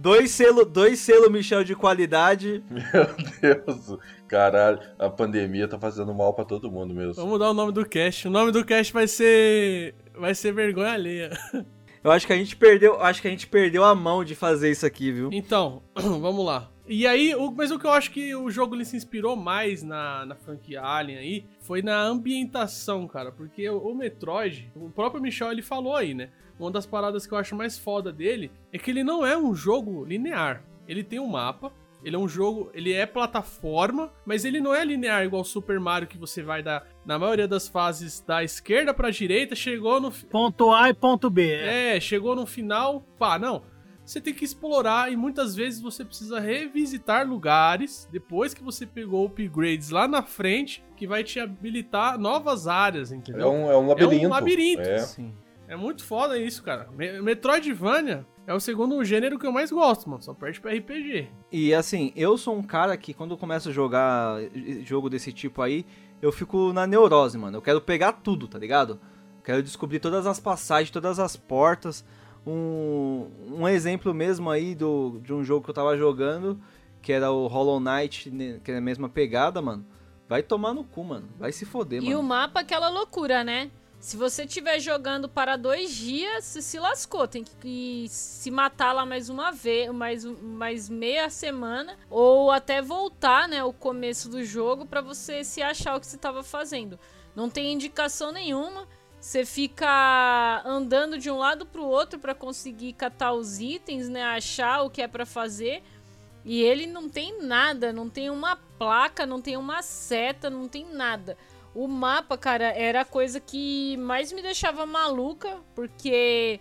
Dois selo, dois selo Michel de qualidade. Meu Deus, caralho, a pandemia tá fazendo mal pra todo mundo mesmo. Vamos mudar o nome do cast. O nome do cast vai ser. Vai ser vergonha alheia. Eu acho que a gente perdeu, acho que a gente perdeu a mão de fazer isso aqui, viu? Então, vamos lá. E aí, o- mas o que eu acho que o jogo ele se inspirou mais na, na franquia Alien aí foi na ambientação, cara. Porque o, o Metroid, o próprio Michel ele falou aí, né? Uma das paradas que eu acho mais foda dele é que ele não é um jogo linear. Ele tem um mapa, ele é um jogo, ele é plataforma, mas ele não é linear igual o Super Mario que você vai da na maioria das fases da esquerda pra direita, chegou no Ponto A e ponto B. É. é, chegou no final, pá, não. Você tem que explorar e muitas vezes você precisa revisitar lugares depois que você pegou upgrades lá na frente que vai te habilitar novas áreas, É entendeu? um, é um labirinto. É um labirinto. É. Sim. É muito foda isso, cara. Me- Metroidvania é o segundo gênero que eu mais gosto, mano. Só perde pra RPG. E assim, eu sou um cara que quando eu começo a jogar jogo desse tipo aí, eu fico na neurose, mano. Eu quero pegar tudo, tá ligado? Quero descobrir todas as passagens, todas as portas. Um, um exemplo mesmo aí do, de um jogo que eu tava jogando, que era o Hollow Knight, né, que é a mesma pegada, mano. Vai tomar no cu, mano. Vai se foder, E o mano. mapa, aquela loucura, né? Se você estiver jogando para dois dias, você se lascou. Tem que se matar lá mais uma vez, mais, mais meia semana, ou até voltar, né, o começo do jogo para você se achar o que você estava fazendo. Não tem indicação nenhuma. Você fica andando de um lado para o outro para conseguir catar os itens, né, achar o que é para fazer. E ele não tem nada, não tem uma placa, não tem uma seta, não tem nada. O mapa, cara, era a coisa que mais me deixava maluca, porque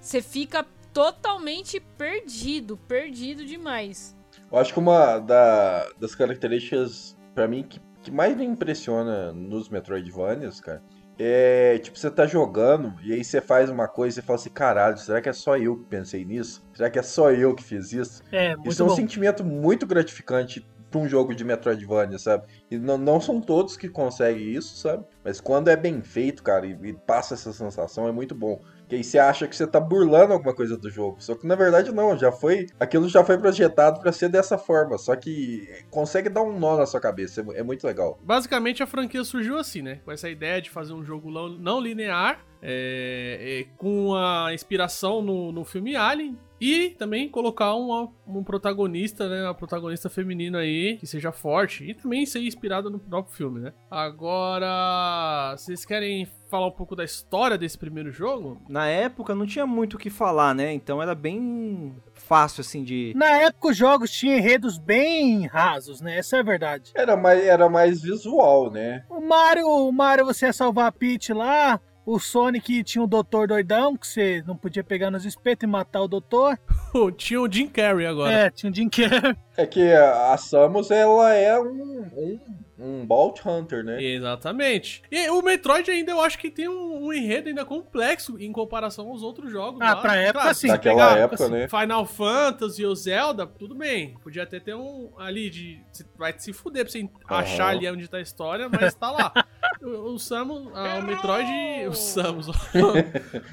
você fica totalmente perdido, perdido demais. Eu acho que uma da- das características, pra mim, que, que mais me impressiona nos Metroidvanias, cara, é tipo, você tá jogando e aí você faz uma coisa e você fala assim, caralho, será que é só eu que pensei nisso? Será que é só eu que fiz isso? É, muito Isso é um bom. sentimento muito gratificante pra um jogo de Metroidvania, sabe? E não, não são todos que conseguem isso, sabe? Mas quando é bem feito, cara, e, e passa essa sensação, é muito bom. Que aí você acha que você tá burlando alguma coisa do jogo. Só que na verdade não, já foi. Aquilo já foi projetado pra ser dessa forma. Só que consegue dar um nó na sua cabeça. É, é muito legal. Basicamente a franquia surgiu assim, né? Com essa ideia de fazer um jogo não linear, é, é, com a inspiração no, no filme Alien. E também colocar uma, um protagonista, né? Uma protagonista feminina aí, que seja forte. E também ser inspirada no próprio filme, né? Agora, vocês querem falar um pouco da história desse primeiro jogo? Na época não tinha muito o que falar, né? Então era bem fácil, assim, de. Na época os jogos tinham enredos bem rasos, né? Essa é a verdade. Era mais, era mais visual, né? O Mario, o Mario você ia salvar a Peach lá. O Sonic tinha o Doutor Doidão, que você não podia pegar nos espetos e matar o Doutor. Tinha o Jim Carrey agora. É, tinha o Jim Carrey. É que a Samus, ela é um, um, um Bounty Hunter, né? Exatamente. E o Metroid ainda eu acho que tem um, um enredo ainda complexo em comparação aos outros jogos. Ah, lá. pra época, sim. se Naquela pegar, época, né? Final Fantasy ou Zelda, tudo bem. Podia até ter um ali de. Você vai se fuder pra você achar ali onde tá a história, mas tá lá. O, o Samus, ah, o Metroid. O Samus, ó.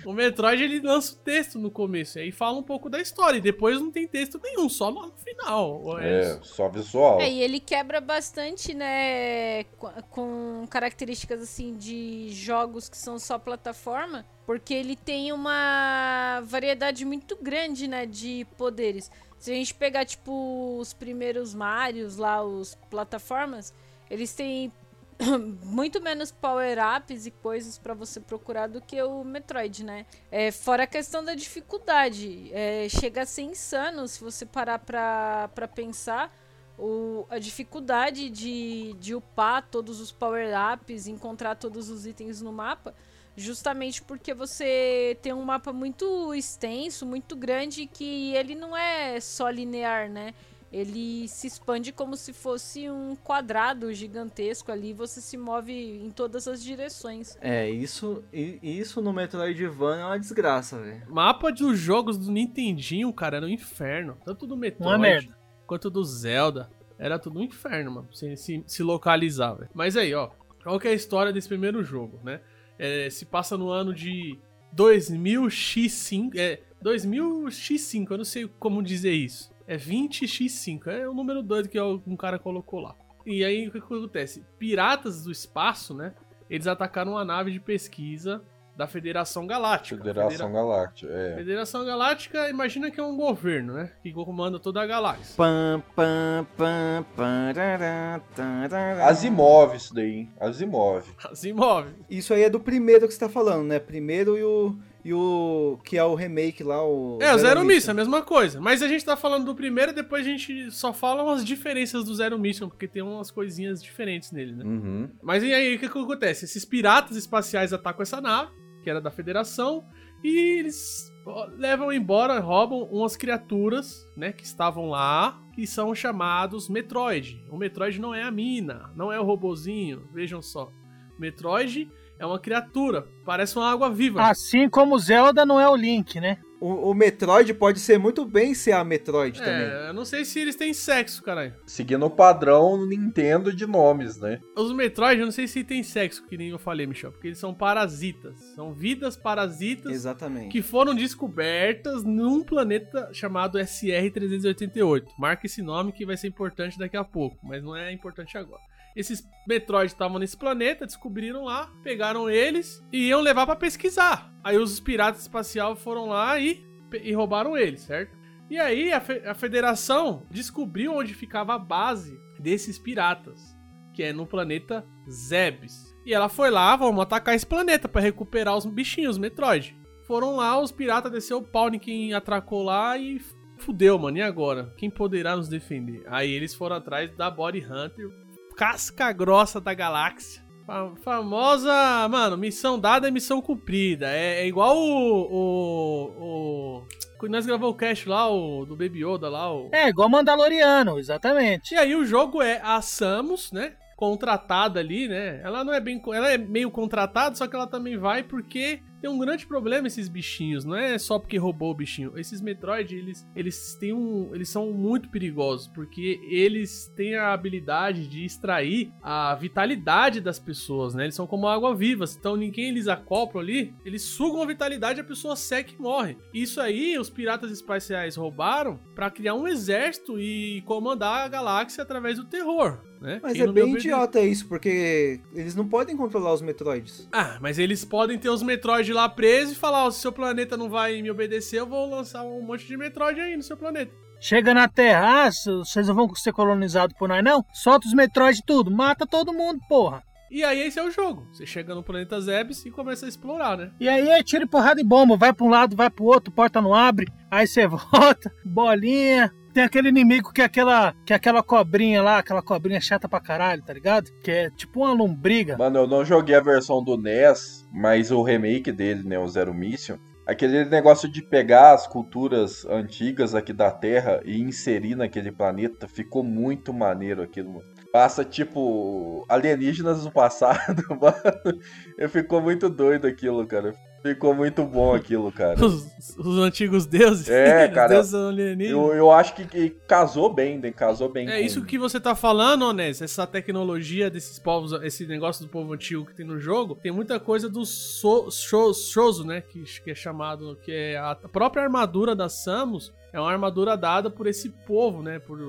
o Metroid ele lança o texto no começo. E aí fala um pouco da história. E depois não tem texto nenhum, só no final. É, só visual. É, e ele quebra bastante, né, com- com características assim de jogos que são só plataforma, porque ele tem uma variedade muito grande, né, de poderes. Se a gente pegar tipo os primeiros Marios lá, os plataformas, eles têm muito menos power-ups e coisas pra você procurar do que o Metroid, né? É, fora a questão da dificuldade. É, chega a ser insano se você parar pra, pra pensar o, a dificuldade de, de upar todos os power-ups, encontrar todos os itens no mapa, justamente porque você tem um mapa muito extenso, muito grande, que ele não é só linear, né? Ele se expande como se fosse um quadrado gigantesco ali, você se move em todas as direções. É, isso, isso no Metroidvania é uma desgraça, velho. Mapa dos jogos do Nintendinho, cara, era um inferno. Tanto do Metroid Uma merda. quanto do Zelda. Era tudo um inferno, mano. Se, se, se localizar, velho. Mas aí, ó. Qual que é a história desse primeiro jogo, né? É, se passa no ano de 2000x5. É, 2000x5, eu não sei como dizer isso. É 20x5. É o número doido que um cara colocou lá. E aí, o que, que acontece? Piratas do espaço, né? Eles atacaram uma nave de pesquisa da Federação Galáctica. Federação Galáctica, é. Federação Galáctica, imagina que é um governo, né? Que comanda toda a galáxia. Pam, pam, pam, parará, tarará. Asimov isso daí, hein? Asimov. Asimov. Isso aí é do primeiro que você tá falando, né? Primeiro e o. E o. Que é o remake lá, o. É, o Zero Mission, a mesma coisa. Mas a gente tá falando do primeiro e depois a gente só fala umas diferenças do Zero Mission, porque tem umas coisinhas diferentes nele, né? Uhum. Mas e aí, o que, que acontece? Esses piratas espaciais atacam essa nave, que era da Federação, e eles levam embora, roubam umas criaturas, né, que estavam lá, que são chamados Metroid. O Metroid não é a mina, não é o robozinho, vejam só. Metroid é uma criatura, parece uma água viva. Assim como o Zelda não é o Link, né? O, o Metroid pode ser muito bem ser a Metroid também. É, eu não sei se eles têm sexo, caralho. Seguindo o padrão Nintendo de nomes, né? Os Metroid, eu não sei se tem sexo, que nem eu falei, Michel, porque eles são parasitas. São vidas parasitas Exatamente. que foram descobertas num planeta chamado SR-388. Marca esse nome que vai ser importante daqui a pouco, mas não é importante agora. Esses Metroid estavam nesse planeta, descobriram lá, pegaram eles e iam levar pra pesquisar. Aí os piratas espaciais foram lá e, e roubaram eles, certo? E aí a, fe- a federação descobriu onde ficava a base desses piratas, que é no planeta Zebes. E ela foi lá, vamos atacar esse planeta pra recuperar os bichinhos, os Metroid. Foram lá, os piratas desceu o pau em quem atracou lá e fudeu, mano. E agora? Quem poderá nos defender? Aí eles foram atrás da Body Hunter, casca grossa da galáxia. Fa- Famosa, mano, missão dada é missão cumprida. É, é igual o. o, o quando nós gravamos o cast lá, o do Baby Yoda lá, o. É, igual Mandaloriano, exatamente. E aí o jogo é a Samus, né? Contratada ali, né? Ela não é bem. Ela é meio contratada, só que ela também vai porque tem um grande problema esses bichinhos. Não é só porque roubou o bichinho. Esses Metroid, eles, eles têm um. Eles são muito perigosos. Porque eles têm a habilidade de extrair a vitalidade das pessoas, né? Eles são como água viva. Então ninguém eles acoplam ali. Eles sugam a vitalidade e a pessoa seca e morre. Isso aí, os piratas espaciais roubaram pra criar um exército e comandar a galáxia através do terror. Né? Mas Quem é bem idiota isso, porque eles não podem controlar os Metroids. Ah, mas eles podem ter os Metroid lá presos e falar: ó, se seu planeta não vai me obedecer, eu vou lançar um monte de Metroid aí no seu planeta. Chega na Terra, ah, vocês não vão ser colonizados por nós, não? Solta os Metroid tudo, mata todo mundo, porra. E aí esse é o jogo. Você chega no planeta Zebes e começa a explorar, né? E aí é tiro e porrada e bomba, vai pra um lado, vai pro outro, porta não abre, aí você volta, bolinha. Tem aquele inimigo que é aquela, que é aquela cobrinha lá, aquela cobrinha chata pra caralho, tá ligado? Que é tipo uma lombriga. Mano, eu não joguei a versão do NES, mas o remake dele, né, o Zero Mission, aquele negócio de pegar as culturas antigas aqui da Terra e inserir naquele planeta, ficou muito maneiro aquilo, mano. Passa, tipo, alienígenas do passado, mano. Eu ficou muito doido aquilo, cara. Ficou muito bom aquilo, cara. Os, os antigos deuses. É, cara. deuses. Eu, eu acho que, que casou bem, né? Casou bem. É com- isso que você tá falando, Onés, essa tecnologia desses povos, esse negócio do povo antigo que tem no jogo, tem muita coisa do so, Shoso, né, que, que é chamado, que é a própria armadura da Samus, é uma armadura dada por esse povo, né, por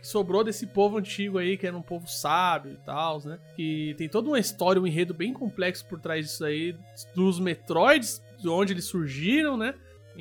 que sobrou desse povo antigo aí, que era um povo sábio e tal, né, que tem toda uma história, um enredo bem complexo por trás disso aí, dos Metroids, de onde eles surgiram, né,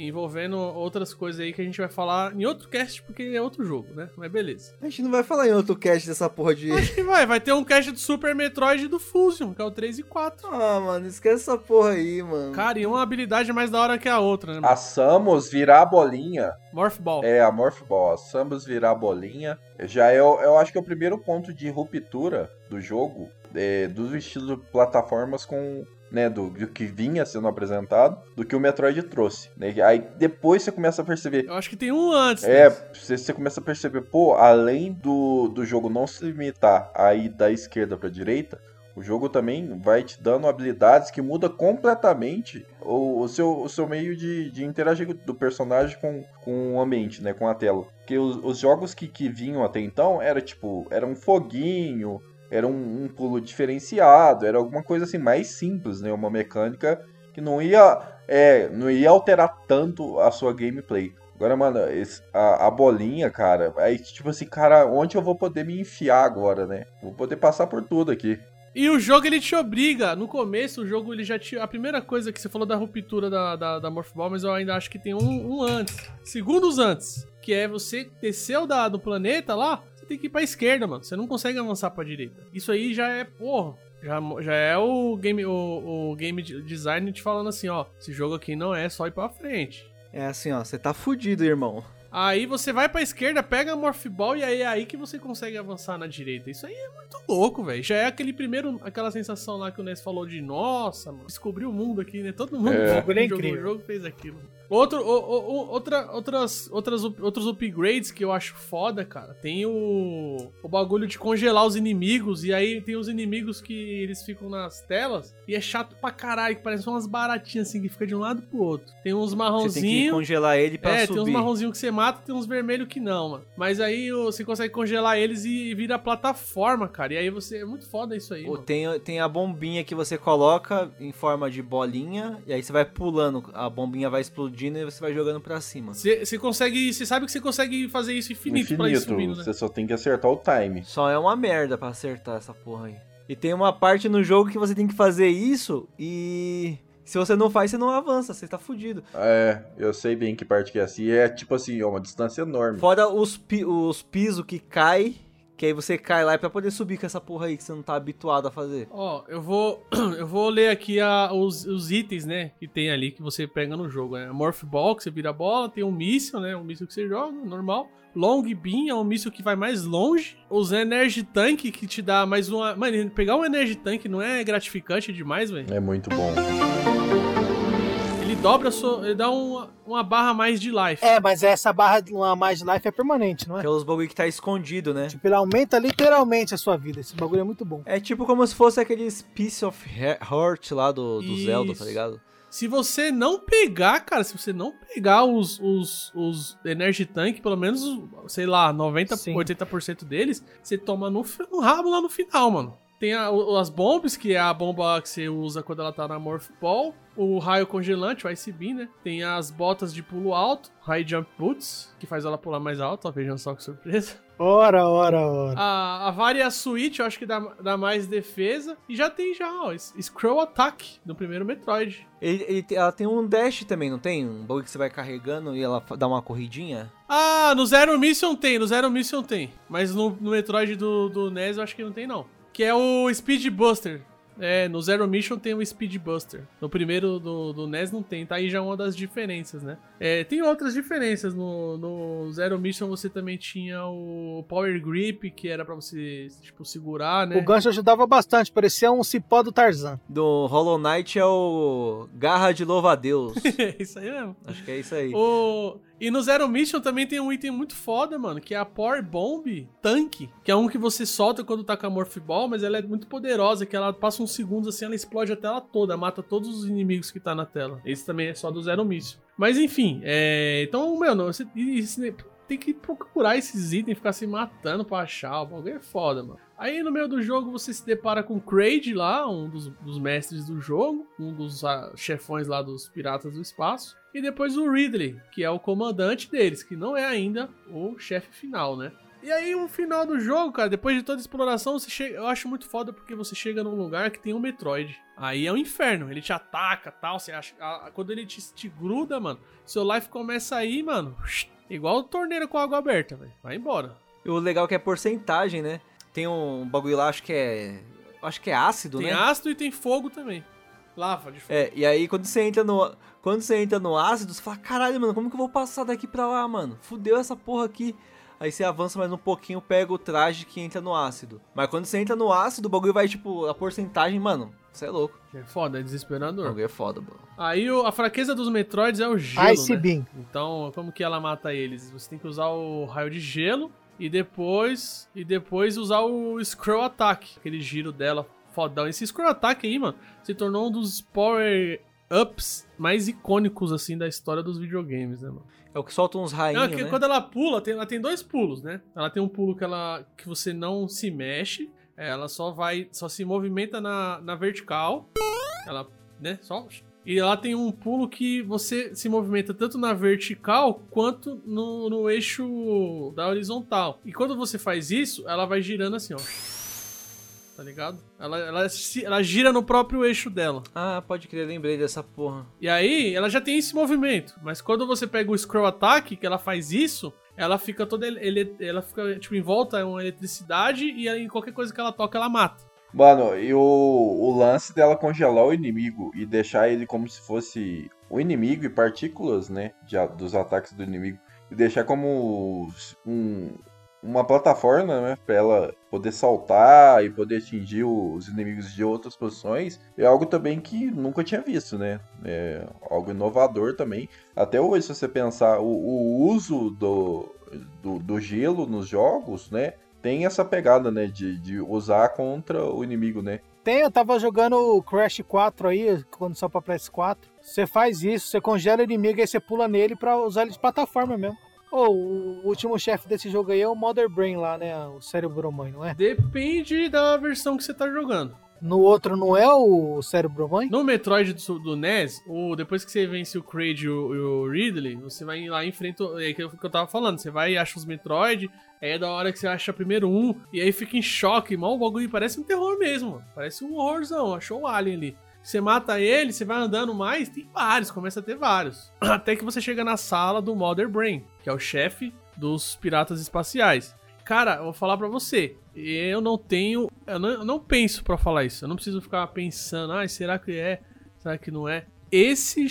envolvendo outras coisas aí que a gente vai falar em outro cast, porque é outro jogo, né? Mas beleza. A gente não vai falar em outro cast dessa porra de. Acho que vai, vai ter um cast do Super Metroid e do Fusion, que é o 3 e 4. Ah, mano, esquece essa porra aí, mano. Cara, e uma habilidade mais da hora que a outra, né? A mano? Samus virar a bolinha. Morph Ball. É, a Morph Ball. A Samus virar a bolinha. Já é, o- eu acho que é o primeiro ponto de ruptura do jogo. É, dos estilos de plataformas com. Né, do, do que vinha sendo apresentado, do que o Metroid trouxe. né? Aí depois você começa a perceber. Eu acho que tem um antes. É, desse. você, você começa a perceber, pô, além do, do jogo não se limitar a ir da esquerda pra direita, o jogo também vai te dando habilidades que muda completamente o, o seu, o seu meio de, de interagir do personagem com, com o ambiente, né? Com a tela. Porque os, os jogos que, que vinham até então era tipo, era um foguinho, era um, um pulo diferenciado, era alguma coisa assim mais simples, né? Uma mecânica que não ia, é, não ia alterar tanto a sua gameplay. Agora, mano, esse- a, a bolinha, cara, aí tipo assim, cara, onde eu vou poder me enfiar agora, né? Vou poder passar por tudo aqui. E o jogo ele te obriga. No começo, o jogo ele já te. A primeira coisa que você falou da ruptura da, da, da Morph Ball, mas eu ainda acho que tem um, um antes. Segundos antes. Que é você desceu da, do planeta lá, tem que ir pra esquerda, mano. Você não consegue avançar pra direita. Isso aí já é, porra. Já, já é o game, o, o game design te falando assim, ó. Esse jogo aqui não é só ir pra frente. É assim, ó, você tá fudido, irmão. Aí você vai pra esquerda, pega a Morph Ball e aí é aí que você consegue avançar na direita. Isso aí é muito louco, velho. Já é aquele primeiro, aquela sensação lá que o Ness falou de nossa, mano, descobriu o mundo aqui, né? Todo mundo É. que O é jogou incrível. o jogo fez aquilo. Outro, o- o- outra, outras, outras, outros upgrades que eu acho foda, cara. Tem o, o bagulho de congelar os inimigos. E aí tem os inimigos que eles ficam nas telas. E é chato pra caralho, que parecem umas baratinhas assim, que fica de um lado pro outro. Tem uns Você tem que marronzinhos. congelar ele pra É, subir. tem uns marronzinhos que você mata, tem uns vermelhos que não, mano. Mas aí você consegue congelar eles e vira plataforma, cara. E aí você. É muito foda isso aí. Pô, mano. Tem, tem a bombinha que você coloca em forma de bolinha, e aí você vai pulando, a bombinha vai explodindo e você vai jogando pra cima. Você consegue. Você sabe que você consegue fazer isso infinito, pra ir Infinito. subindo, né? Você só tem que acertar o time. Só é uma merda pra acertar essa porra aí. E tem uma parte no jogo que você tem que fazer isso e. Se você não faz, você não avança, você tá fudido. É, eu sei bem que parte que é assim. É tipo assim, é uma distância enorme. Fora os, pi os pisos que cai, que aí você cai lá é pra poder subir com essa porra aí que você não tá habituado a fazer. Ó, eu vou. Eu vou ler aqui a- os, os itens, né? Que tem ali que você pega no jogo. É Morph Ball, que você vira a bola, tem um míssil, né? Um míssil que você joga, normal. Long Beam é um míssil que vai mais longe. Os Energy Tank, que te dá mais uma. Mano, pegar um Energy Tank não é gratificante demais, velho? É muito bom. Ele dobra a sua. Ele dá uma, uma barra a mais de life. É, mas essa barra de uma mais de life é permanente, não é? Que é os bagulho que tá escondido, né? Tipo, ele aumenta literalmente a sua vida. Esse bagulho é muito bom. É tipo como se fosse aqueles Piece of He- Heart lá do, do Zelda, tá ligado? Se você não pegar, cara, se você não pegar os, os, os Energy Tank, pelo menos, sei lá, 90, Sim. 80% deles, você toma no, no rabo lá no final, mano. Tem a- as bombs, que é a bomba que você usa quando ela tá na Morph Ball. O raio congelante, o Ice Beam, né? Tem as botas de pulo alto, High Jump Boots, que faz ela pular mais alto, ó, vejam só que surpresa. Ora, ora, ora. A, a Varia Switch, eu acho que dá, dá mais defesa. E já tem já, ó, Scroll Attack, do primeiro Metroid. Ele, ele ela tem um dash também, não tem? Um bagulho que você vai carregando e ela dá uma corridinha? Ah, no Zero Mission tem, no Zero Mission tem. Mas no, no Metroid do, do NES eu acho que não tem, não. Que é o Speed Buster. É, no Zero Mission tem o Speed Buster. No primeiro do, do NES não tem, tá aí já uma das diferenças, né? É, tem outras diferenças. No, no Zero Mission você também tinha o Power Grip, que era pra você, tipo, segurar, né? O gancho ajudava bastante, parecia um cipó do Tarzan. Do Hollow Knight é o Garra de Louva-a-Deus. É isso aí mesmo. Acho que é isso aí. O... E no Zero Mission também tem um item muito foda, mano, que é a Power Bomb Tank, que é um que você solta quando tá com a Morph Ball, mas ela é muito poderosa, que ela passa uns segundos assim, ela explode a tela toda, mata todos os inimigos que tá na tela. Esse também é só do Zero Mission. Mas enfim, é... Então, meu, não, você tem que procurar esses itens, ficar se matando pra achar, o bagulho é foda, mano. Aí no meio do jogo você se depara com o Kraid lá, um dos, dos mestres do jogo, um dos ah, chefões lá dos Piratas do Espaço. E depois o Ridley, que é o comandante deles, que não é ainda o chefe final, né? E aí, no final do jogo, cara, depois de toda a exploração, você chega. Eu acho muito foda porque você chega num lugar que tem um Metroid. Aí é um inferno, ele te ataca tal. Você acha. quando ele te, te gruda, mano, seu life começa a ir, mano. Igual torneira com água aberta, velho. Vai embora. E o legal é que é porcentagem, né? Tem um bagulho lá, acho que é. Acho que é ácido, Tem né? ácido e tem fogo também. Lava de fogo. É, e aí quando você entra no. Quando você entra no ácido, você fala, caralho, mano, como que eu vou passar daqui pra lá, mano? Fudeu essa porra aqui. Aí você avança mais um pouquinho, pega o traje que entra no ácido. Mas quando você entra no ácido, o bagulho vai, tipo, a porcentagem, mano, você é louco. É foda, é O desesperador. bagulho é foda, mano. Aí o- a fraqueza dos Metroids é o gelo, Ice né? Beam. Então, como que ela mata eles? Você tem que usar o raio de gelo e depois e depois usar o Scroll Attack, aquele giro dela fodão. Esse Scroll Attack aí, mano, se tornou um dos power ups mais icônicos assim da história dos videogames, né, mano? É o que solta uns Não, rainhos, é né? quando ela pula, tem- ela tem dois pulos, né? Ela tem um pulo que ela que você não se mexe, é, ela só vai, só se movimenta na, na vertical, ela, né, só e ela tem um pulo que você se movimenta tanto na vertical quanto no, no eixo da horizontal. E quando você faz isso, ela vai girando assim, ó. Tá ligado? Ela, ela, se- ela gira no próprio eixo dela. Ah, pode crer, lembrei dessa porra. E aí, ela já tem esse movimento. Mas quando você pega o Scroll Attack, que ela faz isso, ela fica toda. Ele, ela fica, tipo, em volta é uma eletricidade e aí qualquer coisa que ela toca, ela mata. Mano, e o, o lance dela congelar o inimigo e deixar ele como se fosse o inimigo e partículas, né? de dos ataques do inimigo. E deixar como um- uma plataforma, né? Pra ela poder saltar e poder atingir os inimigos de outras posições. É algo também que nunca tinha visto, né? É algo inovador também. Até hoje, se você pensar, o, o uso do, do, do gelo nos jogos, né? tem essa pegada, né, de, de usar contra o inimigo, né? Tem, eu tava jogando o Crash 4 aí, quando só pra PS4. Você faz isso, você congela o inimigo e aí você pula nele pra usar ele de plataforma mesmo. Ô, o último chefe desse jogo aí é o Mother Brain lá, né? O cérebro mãe, não é? Depende da versão que você tá jogando. No outro não é o cérebro mãe? No Metroid do, do NES, o, depois que você vence o Kraid e o, o Ridley, você vai lá e enfrenta. É o que eu tava falando. Você vai e acha os Metroid. Aí é da hora que você acha primeiro um. E aí fica em choque. Mal o bagulho parece um terror mesmo. mano. Parece um horrorzão. Achou o Alien ali. Você mata ele, você vai andando mais, tem vários, começa a ter vários. Até que você chega na sala do Mother Brain, que é o chefe dos piratas espaciais. Cara, eu vou falar pra você, eu não tenho, eu não, eu não penso pra falar isso. Eu não preciso ficar pensando, ah, será que é? Será que não é? Esse,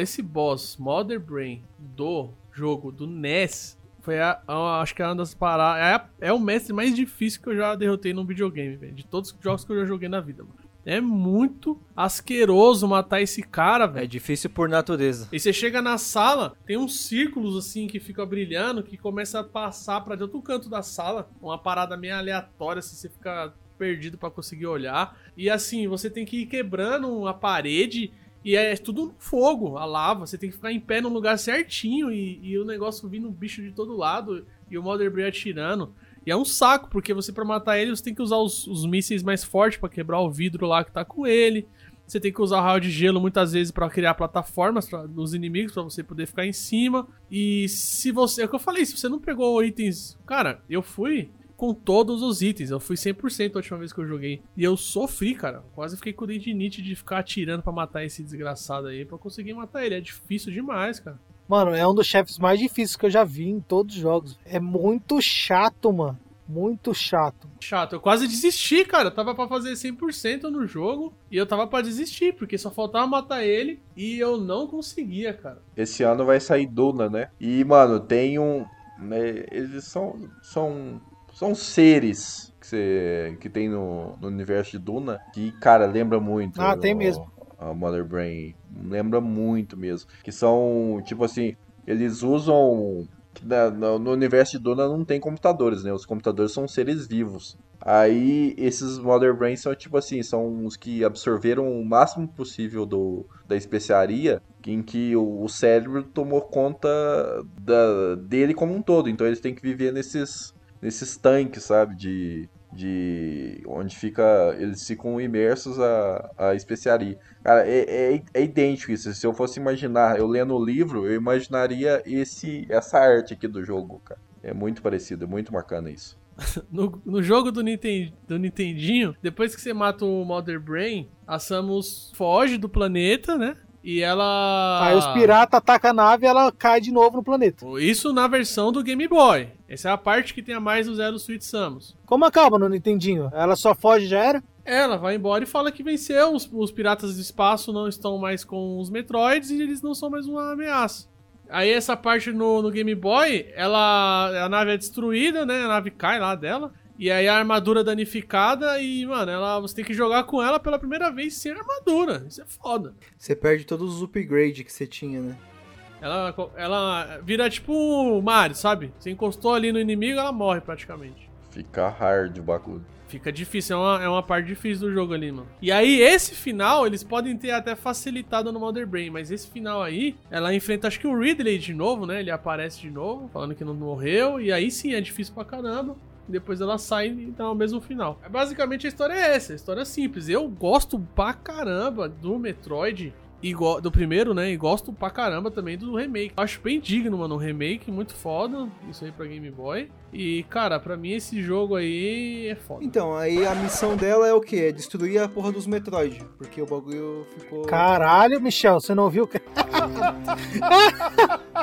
esse boss, Mother Brain, do jogo do NES, foi a, a- acho que é uma das paradas. É, é o mestre mais difícil que eu já derrotei num videogame. De todos os jogos que eu já joguei na vida, mano. É muito asqueroso matar esse cara, velho. É difícil por natureza. E você chega na sala, tem uns círculos assim que ficam brilhando, que começa a passar pra de outro canto da sala. Uma parada meio aleatória, assim, você fica perdido pra conseguir olhar. E assim, você tem que ir quebrando a parede. E é tudo fogo, a lava. Você tem que ficar em pé no lugar certinho. E, e o negócio vindo bicho de todo lado. E o Mother Brain atirando. E é um saco, porque você, pra matar ele, você tem que usar os, os mísseis mais fortes pra quebrar o vidro lá que tá com ele. Você tem que usar raio de gelo muitas vezes pra criar plataformas pra, dos inimigos pra você poder ficar em cima. E se você. É o que eu falei, se você não pegou itens. Cara, eu fui com todos os itens. Eu fui 100% a última vez que eu joguei. E eu sofri, cara. Quase fiquei com tendinite de ficar atirando pra matar esse desgraçado aí. Pra conseguir matar ele. É difícil demais, cara. Mano, é um dos chefes mais difíceis que eu já vi em todos os jogos. É muito chato, mano. Muito chato. Chato, eu quase desisti, cara. Eu tava pra fazer 100% no jogo e eu tava pra desistir, porque só faltava matar ele e eu não conseguia, cara. Esse ano vai sair Duna, né? E, mano, tem um. né, eles são. São. São seres que, você, que tem no, no universo de Duna que, cara, lembra muito. Ah, tem o- mesmo. A Mother Brain. Lembra muito mesmo. Que são, tipo assim, eles usam. no, universo de Duna não tem computadores, né? Os computadores são seres vivos. Aí esses Mother Brains são tipo assim, são os que absorveram o máximo possível do, da especiaria, em que o, o cérebro tomou conta da, dele como um todo. Então eles têm que viver nesses, nesses tanques, sabe? De, de onde fica eles ficam imersos a, a especiaria. Cara, é, é, é idêntico isso. Se eu fosse imaginar, eu lendo o livro, eu imaginaria esse essa arte aqui do jogo, cara. É muito parecido, é muito bacana isso. No, no jogo do, Ninten- do Nintendinho, depois que você mata o Mother Brain, a Samus foge do planeta, né? E ela. Aí os piratas atacam a nave e ela cai de novo no planeta. Isso na versão do Game Boy. Essa é a parte que tem a mais do Zero Suit Samus. Como acaba no Nintendinho? Ela só foge e já era? Ela vai embora e fala que venceu, os, os piratas do espaço não estão mais com os Metroids e eles não são mais uma ameaça. Aí essa parte no, no Game Boy, ela a nave é destruída, né? A nave cai lá dela. E aí a armadura danificada e, mano, ela, você tem que jogar com ela pela primeira vez sem armadura. Isso é foda. Você perde todos os upgrades que você tinha, né? Ela, ela vira tipo o Mario, sabe? Você encostou ali no inimigo, ela morre praticamente. Fica hard o bagulho. Fica difícil, é uma, é uma parte difícil do jogo ali, mano. E aí, esse final, eles podem ter até facilitado no Mother Brain, mas esse final aí, ela enfrenta, acho que o Ridley de novo, né? Ele aparece de novo, falando que não morreu, e aí sim, é difícil pra caramba. Depois ela sai e dá o mesmo final. É, Basicamente a história é essa, a história é simples. Eu gosto pra caramba do Metroid, e do primeiro, né? E gosto pra caramba também do remake. Acho bem digno, mano. Um remake muito foda. Isso aí pra Game Boy. E, cara, pra mim esse jogo aí é foda. Então, aí a missão dela é o quê? É destruir a porra dos Metroid. Porque o bagulho ficou. Caralho, Michel, você não ouviu?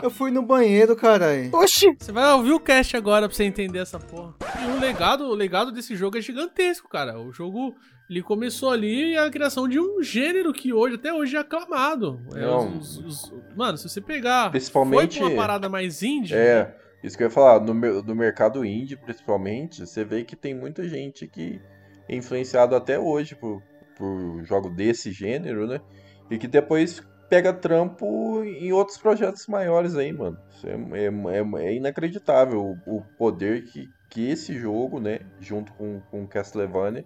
Eu fui no banheiro, caralho. Oxi! Você vai ouvir o cast agora pra você entender essa porra. E o legado, o legado desse jogo é gigantesco, cara. O jogo, ele começou ali a criação de um gênero que hoje, até hoje, é aclamado. É, os- os- os- mano, se você pegar... Principalmente- Foi uma parada mais indie... É, isso que eu ia falar, no, no mercado indie, principalmente, você vê que tem muita gente que é influenciado até hoje por, por jogo desse gênero, né? E que depois pega trampo em outros projetos maiores aí, mano. É, é- é- é inacreditável o, o poder que, que esse jogo, né, junto com, com Castlevania,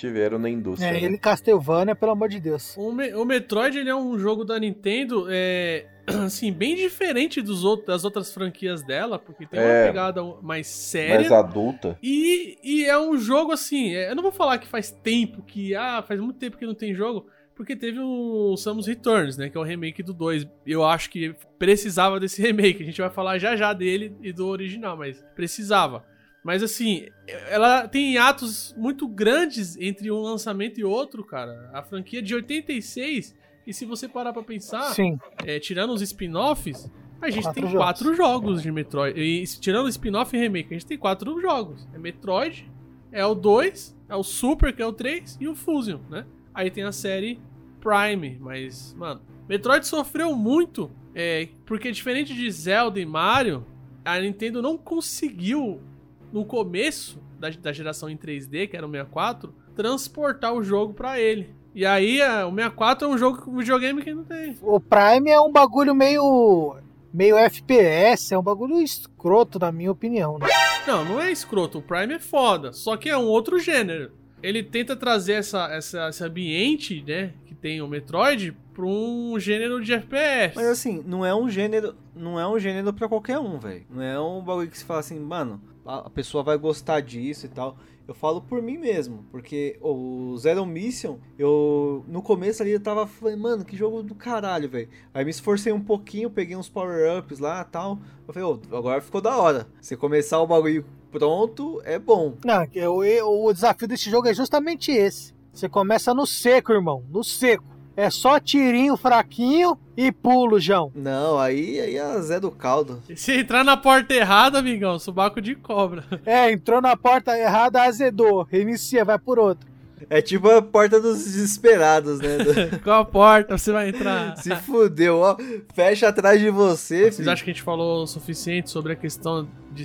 tiveram na indústria. É, né? ele Castlevania, pelo amor de Deus. O, Me- o Metroid ele é um jogo da Nintendo, é, assim, bem diferente dos outros, das outras franquias dela, porque tem uma É. pegada mais séria. Mais adulta. E, e é um jogo assim, é, eu não vou falar que faz tempo que, ah, faz muito tempo que não tem jogo, porque teve o Samus Returns, né, que é o remake do 2. Eu acho que precisava desse remake, a gente vai falar já já dele e do original, mas precisava. Mas assim, ela tem atos muito grandes entre um lançamento e outro, cara. A franquia é de 86, e se você parar pra pensar, Sim. é, tirando os spin-offs, a gente Quatro tem jogos. quatro jogos de Metroid. E tirando o spin-off e remake, a gente tem quatro jogos. É Metroid, é o 2, é o Super, que é o 3, e o Fusion, né? Aí tem a série Prime, mas, mano, Metroid sofreu muito, é, porque diferente de Zelda e Mario, a Nintendo não conseguiu, no começo da, da geração em 3D, que era o 64, transportar o jogo pra ele. E aí, a- o 64 é um jogo, um videogame que não tem. O Prime é um bagulho meio. meio FPS, é um bagulho escroto, na minha opinião. Né? Não, não é escroto. O Prime é foda. Só que é um outro gênero. Ele tenta trazer essa, essa, esse ambiente, né? Que tem o Metroid pra um gênero de FPS. Mas assim, não é um gênero, não é um gênero para qualquer um, velho. Não é um bagulho que se fala assim, mano, a, pessoa vai gostar disso e tal. Eu falo por mim mesmo, porque o Zero Mission, eu no começo ali eu tava falando, mano, que jogo do caralho, velho. Aí me esforcei um pouquinho, peguei uns power-ups lá, tal. Eu falei, ô, agora ficou da hora. Você começar o bagulho pronto, é bom. Não, o, o desafio desse jogo é justamente esse. Você começa no seco, irmão. No seco. É só tirinho fraquinho e pulo, João. Não, aí, aí é Zé do caldo. Se entrar na porta errada, amigão, subaco de cobra. É, entrou na porta errada, azedou. Reinicia, vai por outro. É tipo a porta dos desesperados, né? Qual a porta você vai entrar? Se fudeu, ó. Fecha atrás de você, Vocês filho. acham que a gente falou o suficiente sobre a questão de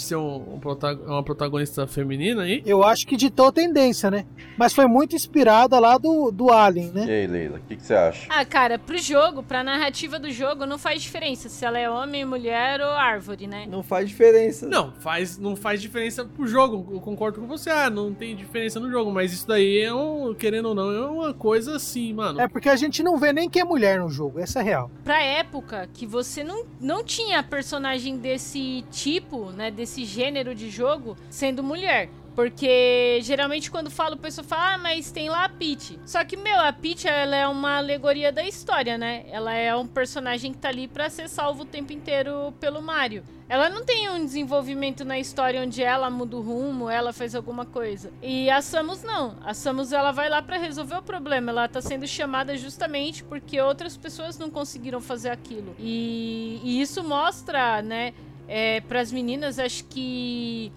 de ser um, um uma protagonista feminina aí? Eu acho que ditou tendência, né? Mas foi muito inspirada lá do, do Alien, né? E aí, Leila, o que, que você acha? Ah, cara, pro jogo, pra narrativa do jogo, não faz diferença se ela é homem, mulher ou árvore, né? Não faz diferença. Não, faz, não faz diferença pro jogo. Eu concordo com você. Ah, não tem diferença no jogo. Mas isso daí é um, querendo ou não, é uma coisa assim, mano. É porque a gente não vê nem que é mulher no jogo, essa é real. Pra época que você não, não tinha personagem desse tipo, né, desse gênero de jogo, sendo mulher. Porque geralmente quando falo, o pessoal fala, ah, mas tem lá a Peach. Só que, meu, a Peach, ela é uma alegoria da história, né? Ela é um personagem que tá ali pra ser salvo o tempo inteiro pelo Mario. Ela não tem um desenvolvimento na história onde ela muda o rumo, ela faz alguma coisa. E a Samus não. A Samus ela vai lá pra resolver o problema. Ela tá sendo chamada justamente porque outras pessoas não conseguiram fazer aquilo. E, e isso mostra, né, é, para as meninas, acho que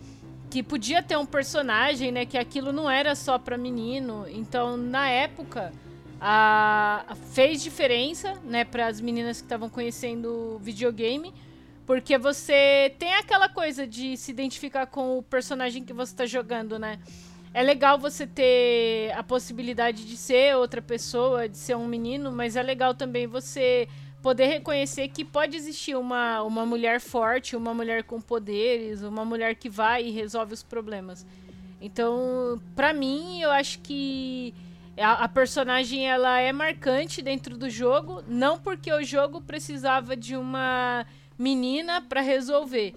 que podia ter um personagem, né, que aquilo não era só pra menino. Então, na época, a, a- fez diferença, né, para as meninas que estavam conhecendo videogame. Porque você tem aquela coisa de se identificar com o personagem que você tá jogando, né? É legal você ter a possibilidade de ser outra pessoa, de ser um menino, mas é legal também você poder reconhecer que pode existir uma, uma mulher forte, uma mulher com poderes, uma mulher que vai e resolve os problemas. Então, pra mim, eu acho que a, a personagem ela é marcante dentro do jogo, não porque o jogo precisava de uma menina pra resolver,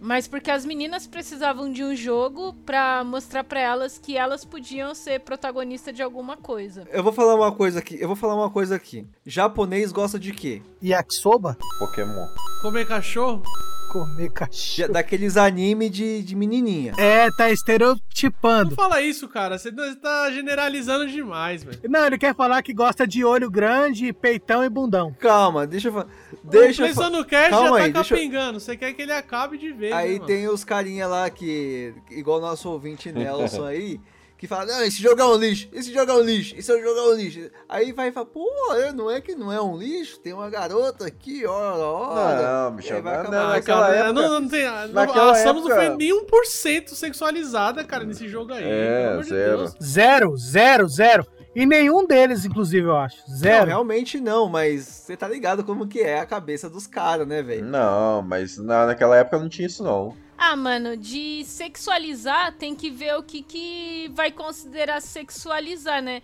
mas porque as meninas precisavam de um jogo pra mostrar pra elas que elas podiam ser protagonista de alguma coisa. Eu vou falar uma coisa aqui. Eu vou falar uma coisa aqui. Japonês gosta de quê? Yakisoba? Pokémon. Comer cachorro? Comer cachorro. Daqueles anime de, de menininha. É, tá Não estereotipando. fala isso, cara. Você tá generalizando demais, velho. Não, ele quer falar que gosta de olho grande, peitão e bundão. Calma, deixa eu falar. Deixa eu fa- Playzone Cash Calma já tá aí, deixa eu- capengando. Você quer que ele acabe de né, Aí mano? tem os carinha lá que. Igual o nosso ouvinte Nelson aí. Que fala, não, esse jogo é um lixo, esse jogo é um lixo, esse jogo é um lixo. Aí vai e fala, pô, eu- não é que não é um lixo, tem uma garota aqui, ora, ora. Não, bicho, não, acabar- não, Ah, naquela cara, época- não, não tem. Não, naquela a Samus não época- foi nem 1% sexualizada, cara, nesse jogo aí. É, pelo amor de zero. Deus. Zero, zero, zero. E nenhum deles, inclusive, eu acho. Não, Zero. realmente não, mas você tá ligado como que é a cabeça dos caras, né, velho? Não, mas na, naquela época não tinha isso não. Ah, mano, de sexualizar tem que ver o que, que vai considerar sexualizar, né?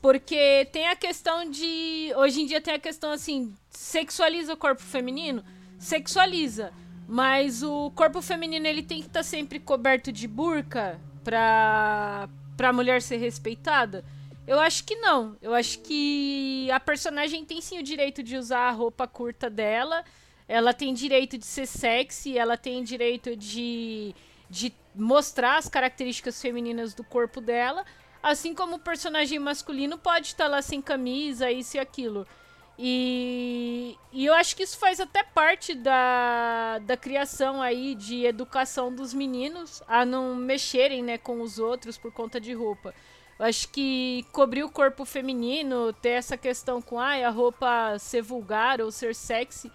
Porque tem a questão de. Hoje em dia tem a questão assim: sexualiza o corpo feminino? Sexualiza. Mas o corpo feminino ele tem que estar sempre coberto de burca pra, pra mulher ser respeitada? Eu acho que não. Eu acho que a personagem tem sim o direito de usar a roupa curta dela. Ela tem direito de ser sexy, ela tem direito de, de mostrar as características femininas do corpo dela. Assim como o personagem masculino pode estar lá sem camisa, isso e aquilo. E, e eu acho que isso faz até parte da, da criação aí de educação dos meninos a não mexerem né, com os outros por conta de roupa. Eu acho que cobrir o corpo feminino, ter essa questão com ah, a roupa ser vulgar ou ser sexy,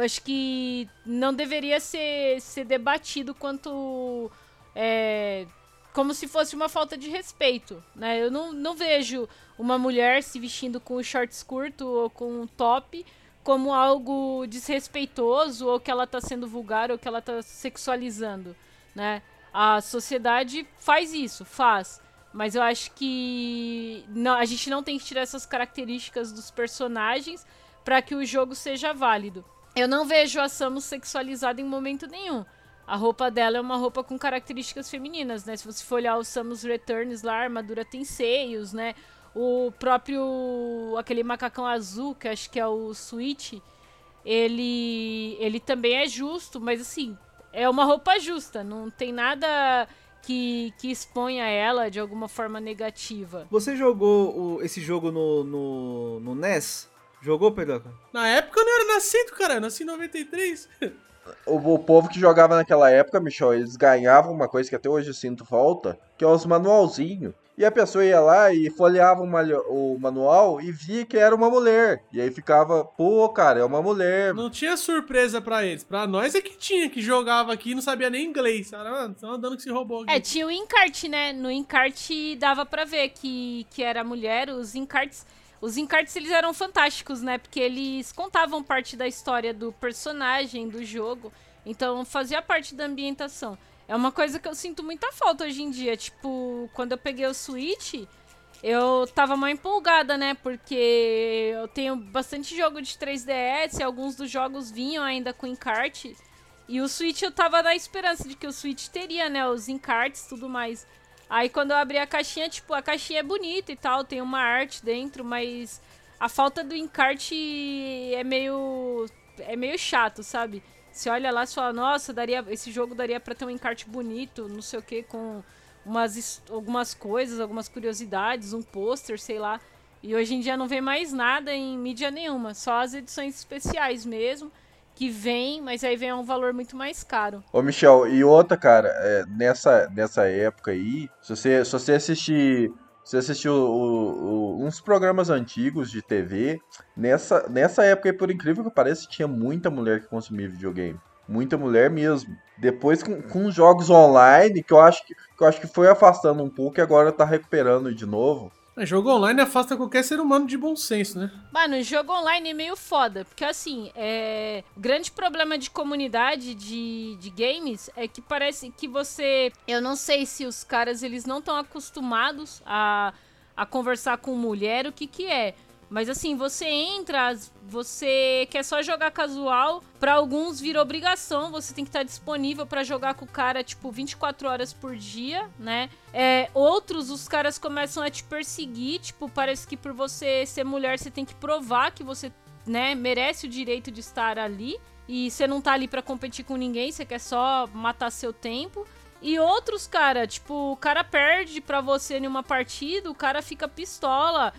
eu acho que não deveria ser, ser debatido quanto. É, como se fosse uma falta de respeito, né? Eu não, não vejo uma mulher se vestindo com shorts curto ou com um top como algo desrespeitoso ou que ela tá sendo vulgar ou que ela tá sexualizando, né? A sociedade faz isso, faz. Mas eu acho que não, a gente não tem que tirar essas características dos personagens para que o jogo seja válido. Eu não vejo a Samus sexualizada em momento nenhum. A roupa dela é uma roupa com características femininas, né? Se você for olhar o Samus Returns lá, a armadura tem seios, né? O próprio aquele macacão azul, que acho que é o Switch, ele ele também é justo, mas assim, é uma roupa justa, não tem nada que, que exponha ela de alguma forma negativa. Você jogou o- esse jogo no, no, no NES? Jogou, Pedro? Na época eu não era nascido, cara. Eu nasci em 93. O, o povo que jogava naquela época, Michel, eles ganhavam uma coisa que até hoje eu sinto falta, que é os manualzinhos. E a pessoa ia lá e folheava o, malho- o manual e via que era uma mulher. E aí ficava, pô, cara, é uma mulher. Não tinha surpresa pra eles. Pra nós é que tinha, que jogava aqui e não sabia nem inglês. Cara, mano, tão andando que se roubou aqui. É, tinha o encarte, né? No encarte dava pra ver que, que era mulher. Os encartes, os encartes eles eram fantásticos, né? Porque eles contavam parte da história do personagem, do jogo. Então fazia parte da ambientação. É uma coisa que eu sinto muita falta hoje em dia. Tipo, quando eu peguei o Switch, eu tava mais empolgada, né? Porque eu tenho bastante jogo de 3DS, e alguns dos jogos vinham ainda com encarte. E o Switch eu tava na esperança de que o Switch teria, né, os encartes tudo mais. Aí quando eu abri a caixinha, tipo, a caixinha é bonita e tal, tem uma arte dentro, mas a falta do encarte é meio é meio chato, sabe? Você olha lá e fala, nossa, daria, esse jogo daria pra ter um encarte bonito, não sei o que, com umas, algumas coisas, algumas curiosidades, um pôster, sei lá. E hoje em dia não vem mais nada em mídia nenhuma, só as edições especiais mesmo, que vem, mas aí vem a um valor muito mais caro. Ô, Michel, e outra, cara, é, nessa, nessa época aí, se você, se você assistir. Se assistiu uns programas antigos de TV, nessa, nessa época aí, por incrível que pareça, tinha muita mulher que consumia videogame. Muita mulher mesmo. Depois com, com jogos online, que eu acho que, que eu acho que foi afastando um pouco e agora tá recuperando de novo. É, jogo online afasta qualquer ser humano de bom senso, né? Mano, jogo online é meio foda, porque assim, é... o grande problema de comunidade de, de games é que parece que você. Eu não sei se os caras eles não estão acostumados a, a conversar com mulher, o que que é. Mas assim, você entra, você quer só jogar casual, pra alguns vira obrigação, você tem que estar disponível pra jogar com o cara, tipo, 24 horas por dia, né? É, outros, os caras começam a te perseguir, tipo, parece que por você ser mulher, você tem que provar que você, né, merece o direito de estar ali. E você não tá ali pra competir com ninguém, você quer só matar seu tempo. E outros, cara, tipo, o cara perde pra você em uma partida, o cara fica pistola.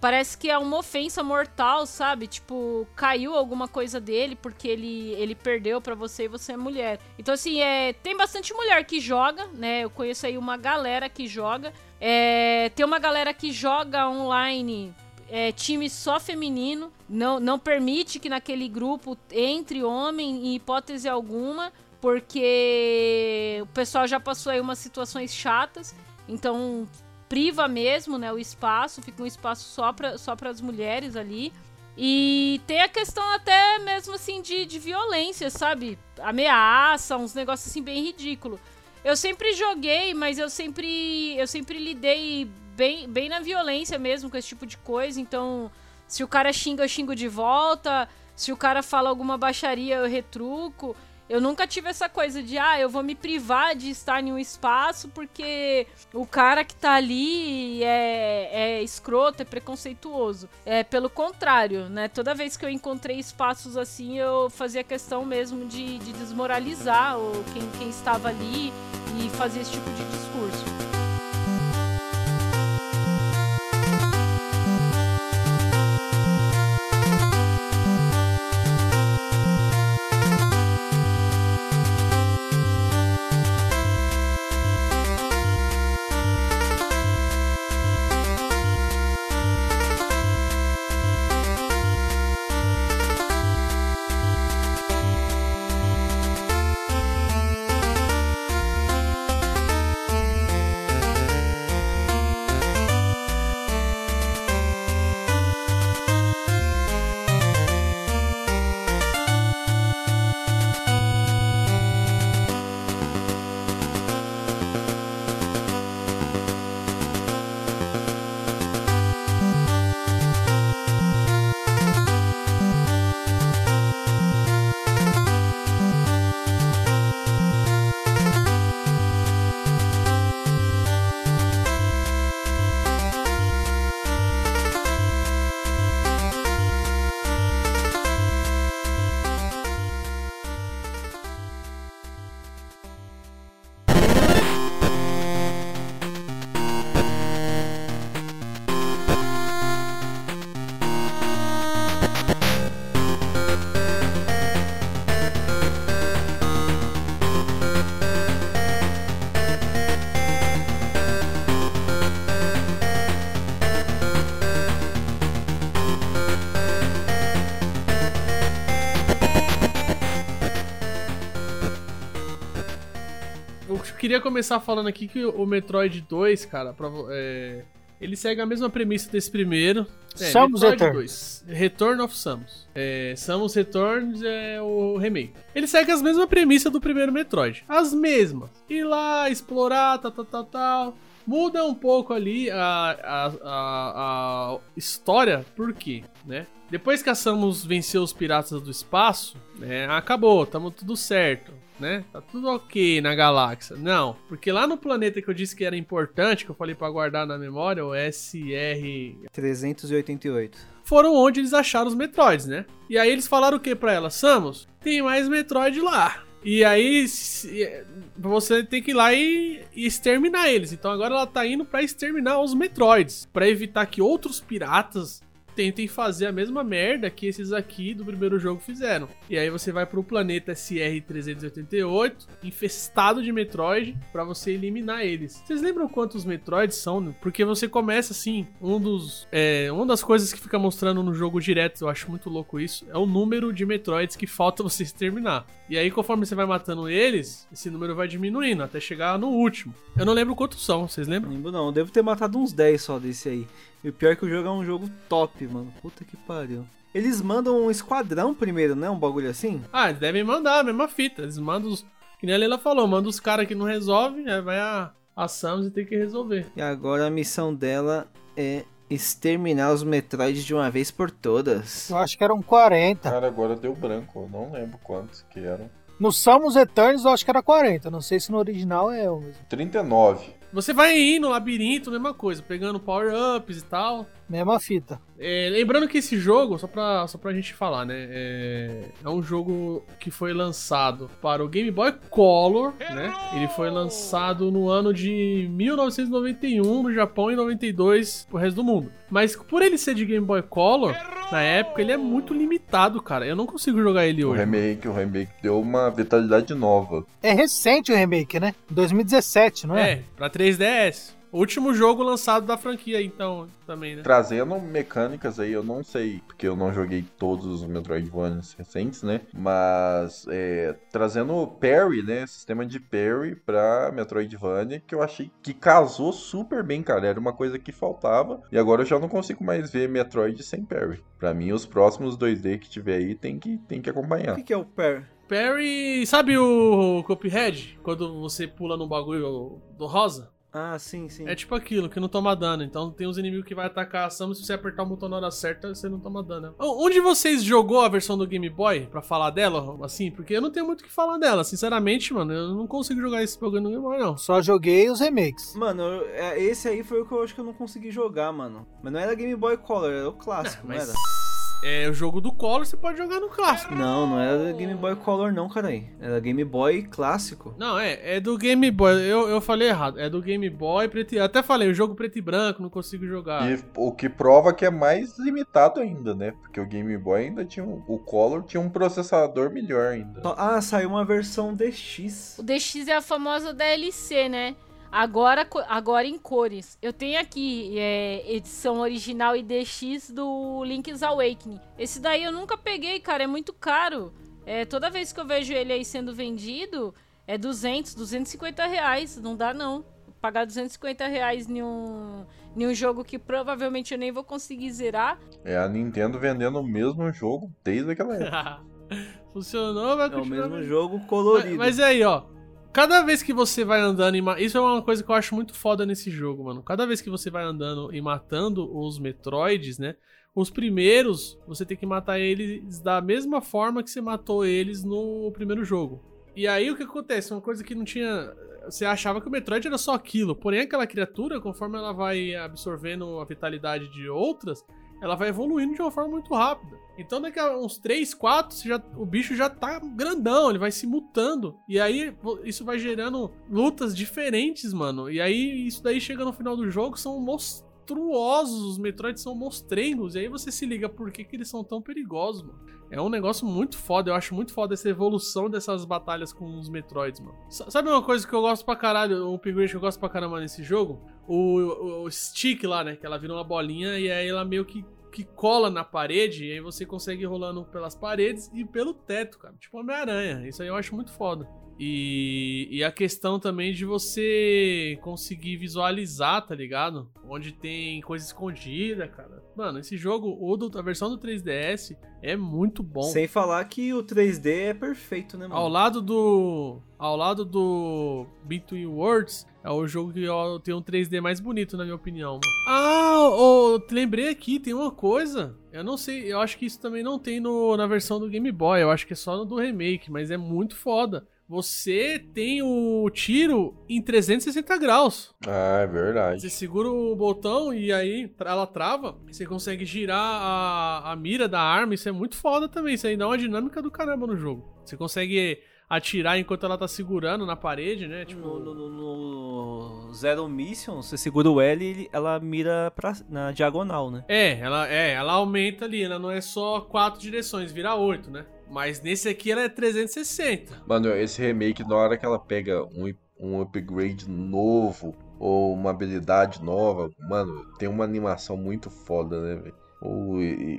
Parece que é uma ofensa mortal, sabe? Tipo, caiu alguma coisa dele porque ele, ele perdeu pra você e você é mulher. Então, assim, é, tem bastante mulher que joga, né? Eu conheço aí uma galera que joga. É, tem uma galera que joga online é, time só feminino. Não, não permite que naquele grupo entre homem em hipótese alguma. Porque o pessoal já passou aí umas situações chatas. Então priva mesmo, né, o espaço, fica um espaço só para só as mulheres ali. E tem a questão até mesmo assim de, de violência, sabe? Ameaça, uns negócios assim bem ridículo. Eu sempre joguei, mas eu sempre eu sempre lidei bem, bem na violência mesmo com esse tipo de coisa. Então, se o cara xinga, eu xingo de volta. Se o cara fala alguma baixaria, eu retruco. Eu nunca tive essa coisa de, ah, eu vou me privar de estar em um espaço porque o cara que tá ali é, é escroto, é preconceituoso. É pelo contrário, né? Toda vez que eu encontrei espaços assim, eu fazia questão mesmo de, de desmoralizar quem, quem estava ali e fazer esse tipo de discurso. Queria começar falando aqui que o Metroid 2, cara, pra é, ele segue a mesma premissa desse primeiro. É, Samus Metroid Returns. 2, Return of Samus. É, Samus Returns é o remake. Ele segue as mesmas premissas do primeiro Metroid. As mesmas. Ir lá, explorar, tal, tal, tal, tal. Muda um pouco ali a, a, a, a história, por quê, né? Depois que a Samus venceu os piratas do espaço, né, acabou, tamo tudo certo, né? Tá tudo ok na galáxia. Não, porque lá no planeta que eu disse que era importante, que eu falei pra guardar na memória, o SR 388. foram onde eles acharam os Metroids, né? E aí eles falaram o que pra ela? Samus, tem mais Metroid lá. E aí você tem que ir lá e, e exterminar eles. Então agora ela tá indo pra exterminar os Metroids, Pra evitar que outros piratas tentem fazer a mesma merda que esses aqui do primeiro jogo fizeram. E aí você vai pro planeta SR-388, infestado de Metroid, pra você eliminar eles. Vocês lembram quantos Metroids são? né? Porque você começa assim, um dos, é, uma das coisas que fica mostrando no jogo direto, eu acho muito louco isso, é o número de Metroids que falta você exterminar. E aí conforme você vai matando eles, esse número vai diminuindo até chegar no último. Eu não lembro quantos são, vocês lembram? Lembro não, eu devo ter matado uns 10 só desse aí. E o pior é que o jogo é um jogo top, mano. Puta que pariu. Eles mandam um esquadrão primeiro, né? Um bagulho assim? Ah, eles devem mandar a mesma fita. Eles mandam os. Que nem a Leila falou, manda os caras que não resolvem, aí vai a, a Samus e tem que resolver. E agora a missão dela é exterminar os Metroids de uma vez por todas. Eu acho que eram 40. Cara, agora deu branco. Eu não lembro quantos que eram. No Samus Eternos eu acho que era 40. Não sei se no original é o mesmo. 39. Você vai ir no labirinto, mesma coisa, pegando power-ups e tal. Mesma fita. É, lembrando que esse jogo, só pra, só pra gente falar, né? É, é um jogo que foi lançado para o Game Boy Color, né? Ele foi lançado no ano de 1991 no Japão e 92 pro resto do mundo. Mas por ele ser de Game Boy Color, na época, ele é muito limitado, cara. Eu não consigo jogar ele O hoje. remake, o remake deu uma vitalidade nova. É recente o remake, né? 2017, não é? É, pra 3DS. O último jogo lançado da franquia, então, também, né? Trazendo mecânicas aí, eu não sei, porque eu não joguei todos os Metroidvanias recentes, né? Mas é, trazendo parry, né? Sistema de parry pra Metroidvania, que eu achei que casou super bem, cara. Era uma coisa que faltava. E agora eu já não consigo mais ver Metroid sem parry. Pra mim, os próximos 2D que tiver aí tem que, tem que O acompanhar. que, que é o parry? Parry, sabe o Cuphead? Quando você pula no bagulho do rosa? Ah, sim, sim. É tipo aquilo, que não toma dano. Então tem uns inimigos que vai atacar a Samus, se você apertar o botão na hora certa, você não toma dano. Onde vocês jogou a versão do Game Boy pra falar dela, assim? Porque eu não tenho muito o que falar dela. Sinceramente, mano, eu não consigo jogar esse bagulho no Game Boy, não. Só joguei os remakes. Mano, eu- é, esse aí foi o que eu acho que eu não consegui jogar, mano. Mas não era Game Boy Color, era o clássico, não Mas era? É o jogo do Color, você pode jogar no clássico. Não, não era Game Boy Color não, cara aí. Era Game Boy clássico. Não, é, é do Game Boy. Eu, eu falei errado. É do Game Boy preto e... Eu até falei, o jogo preto e branco, não consigo jogar. E o que prova que é mais limitado ainda, né? Porque o Game Boy ainda tinha um, o Color tinha um processador melhor ainda. Ah, saiu uma versão DX. O DX é a famosa DLC, né? Agora, agora em cores. Eu tenho aqui é, edição original e DX do Link's Awakening. Esse daí eu nunca peguei, cara. É muito caro. É, toda vez que eu vejo ele aí sendo vendido, é 200, 250 reais. Não dá, não. Pagar 250 reais em um, em um jogo que provavelmente eu nem vou conseguir zerar. É a Nintendo vendendo o mesmo jogo desde aquela época. Funcionou, vai É o continuar. mesmo jogo Mas, colorido. mas aí, ó. Cada vez que você vai andando e ma- Isso é uma coisa que eu acho muito foda nesse jogo, mano. Cada vez que você vai andando e matando os Metroids, né? Os primeiros, você tem que matar eles da mesma forma que você matou eles no primeiro jogo. E aí o que acontece? Uma coisa que não tinha. Você achava que o Metroid era só aquilo. Porém, aquela criatura, conforme ela vai absorvendo a vitalidade de outras, ela vai evoluindo de uma forma muito rápida. Então, daqui a uns 3, 4, você já, o bicho já tá grandão, ele vai se mutando. E aí, isso vai gerando lutas diferentes, mano. E aí, isso daí chega no final do jogo, são monstruosos. Os Metroids são monstrengos. E aí você se liga por que, que eles são tão perigosos, mano. É um negócio muito foda. Eu acho muito foda essa evolução dessas batalhas com os Metroids, mano. Sabe uma coisa que eu gosto pra caralho, um upgrade que eu gosto pra caramba nesse jogo? O, o, o stick lá, né? Que ela vira uma bolinha e aí ela meio que, que cola na parede. E aí você consegue ir rolando pelas paredes e pelo teto, cara. Tipo Homem-Aranha. Isso aí eu acho muito foda. E, e a questão também de você conseguir visualizar, tá ligado? Onde tem coisa escondida, cara. Mano, esse jogo, o do, a versão do 3DS, é muito bom. Sem falar que o 3D é perfeito, né, mano? Ao lado do. Ao lado do Between Worlds, é o jogo que tem um 3D mais bonito, na minha opinião. mano. Ah, te lembrei aqui, tem uma coisa. Eu não sei, eu acho que isso também não tem no, na versão do Game Boy. Eu acho que é só no do remake, mas é muito foda. Você tem o tiro em 360 graus. Ah, é verdade. Você segura o botão e aí ela trava. Você consegue girar a, a mira da arma. Isso é muito foda também. Isso aí dá uma dinâmica do caramba no jogo. Você consegue atirar enquanto ela tá segurando na parede, né? Tipo, No, no- no- Zero Mission, você segura o L e ele- ela mira pra, na diagonal, né? É, ela, é, ela aumenta ali. Ela não é só quatro direções, vira oito, né? Mas nesse aqui ela é 360. Mano, esse remake, na hora que ela pega um, um upgrade novo ou uma habilidade nova, mano, tem uma animação muito foda, né, velho? Ou,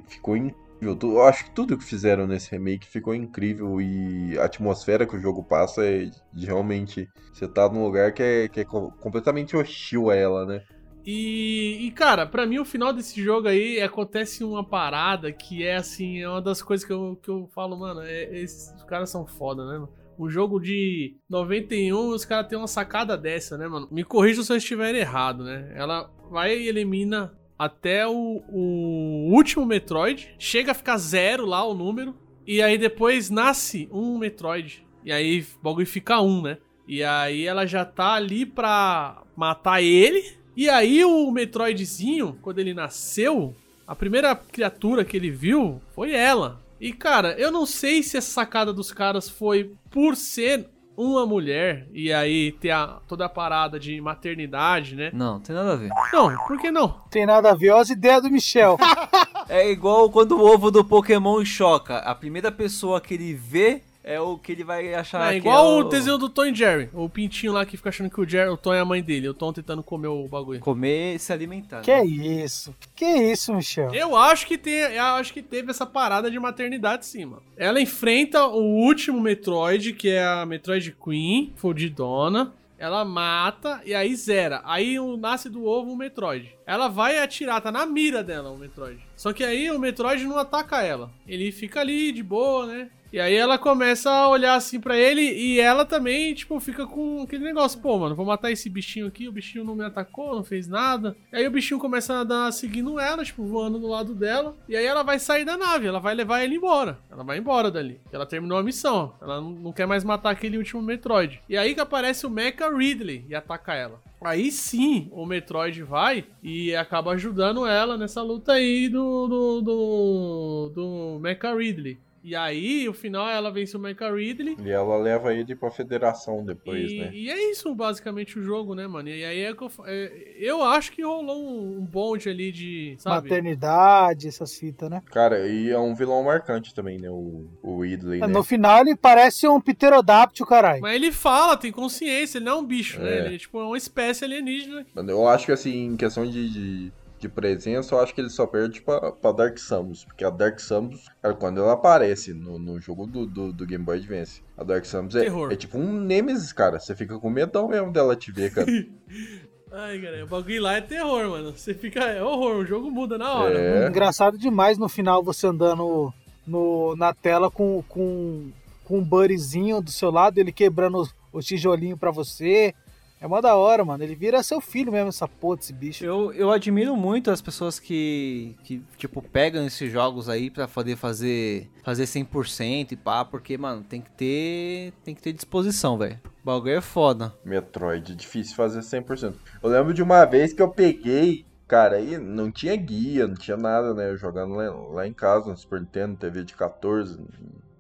Ficou incrível. Eu acho que tudo que fizeram nesse remake ficou incrível e a atmosfera que o jogo passa é de realmente. Você tá num lugar que é, que é co- completamente hostil a ela, né? E, e, cara, pra mim o final desse jogo aí acontece uma parada que é assim, é uma das coisas que eu, que eu falo, mano, é, esses caras são foda, né, mano? Um jogo de 91, os caras têm uma sacada dessa, né, mano? Me corrija se eu estiver errado, né? Ela vai e elimina até o, o último Metroid, chega a ficar zero lá o número, e aí depois nasce um Metroid. E aí o bagulho fica um, né? E aí ela já tá ali pra matar ele. E aí o Metroidzinho, quando ele nasceu, a primeira criatura que ele viu foi ela. E cara, eu não sei se essa sacada dos caras foi por ser uma mulher e aí ter a- toda a parada de maternidade, né? Não, tem nada a ver. Não, por que não? Tem nada a ver, olha as ideias do É, É igual quando o ovo do Pokémon choca. A primeira pessoa que ele vê é o que ele vai achar É que igual é o desenho do Tom e Jerry. O pintinho lá que fica achando que o, Jerry, o Tom é a mãe dele. O Tom tentando comer o bagulho. Comer e se alimentar. Que isso? Que isso, Michel? Eu acho que tem, eu acho que teve essa parada de maternidade sim, mano. Ela enfrenta o último Metroid, que é a Metroid Queen, fodidona. Ela mata e aí zera. Aí o- nasce do ovo o Metroid. Ela vai atirar, tá na mira dela o Metroid. Só que aí o Metroid não ataca ela. Ele fica ali de boa, né? E aí ela começa a olhar assim pra ele e ela também, tipo, fica com aquele negócio, pô, mano, vou matar esse bichinho aqui, o bichinho não me atacou, não fez nada. E aí o bichinho começa a dar seguindo ela, tipo, voando do lado dela. E aí ela vai sair da nave, ela vai levar ele embora. Ela vai embora dali. Ela terminou a missão. Ela não- não quer mais matar aquele último Metroid. E aí que aparece o Mecha Ridley e ataca ela. Aí sim, o Metroid vai e acaba ajudando ela nessa luta aí do, do, do, do Mecha Ridley. E aí, o final, ela vence o Mecha Ridley. E ela leva ele pra federação depois, E, né? e é isso, basicamente, o jogo, né, mano? E aí é que eu, é, eu acho que rolou um, um bonde ali de, sabe? Maternidade, essas fitas, né? Cara, e é um vilão marcante também, né? O, o Ridley, né? No final ele parece um pterodáptilo, caralho. Mas ele fala, tem consciência, ele não é um bicho, né? É. Ele é tipo uma espécie alienígena. Mano, Eu acho que assim, em questão de, de, de presença, eu acho que ele só perde pra, pra Dark Samus. Porque a Dark Samus, cara, quando ela aparece no, no jogo do, do, do Game Boy Advance, a Dark Samus é, é tipo um Nemesis, cara. Você fica com medão mesmo dela te ver, cara. Ai, cara, o bagulho lá é terror, mano. Você fica. É horror, o jogo muda na hora. É. Engraçado demais no final você andando no, na tela com, com, com um buddyzinho do seu lado, ele quebrando o, o tijolinho pra você. É mó da hora, mano. Ele vira seu filho mesmo, essa porra desse bicho. Eu, eu admiro muito as pessoas que, que, tipo, pegam esses jogos aí pra poder fazer, fazer 100% e pá, porque, mano, tem que ter, tem que ter disposição, velho. O bagulho é foda. Metroid, difícil fazer 100%. Eu lembro de uma vez que eu peguei, cara, aí não tinha guia, não tinha nada, né? Eu jogando lá, lá em casa, no Super Nintendo, TV de 14,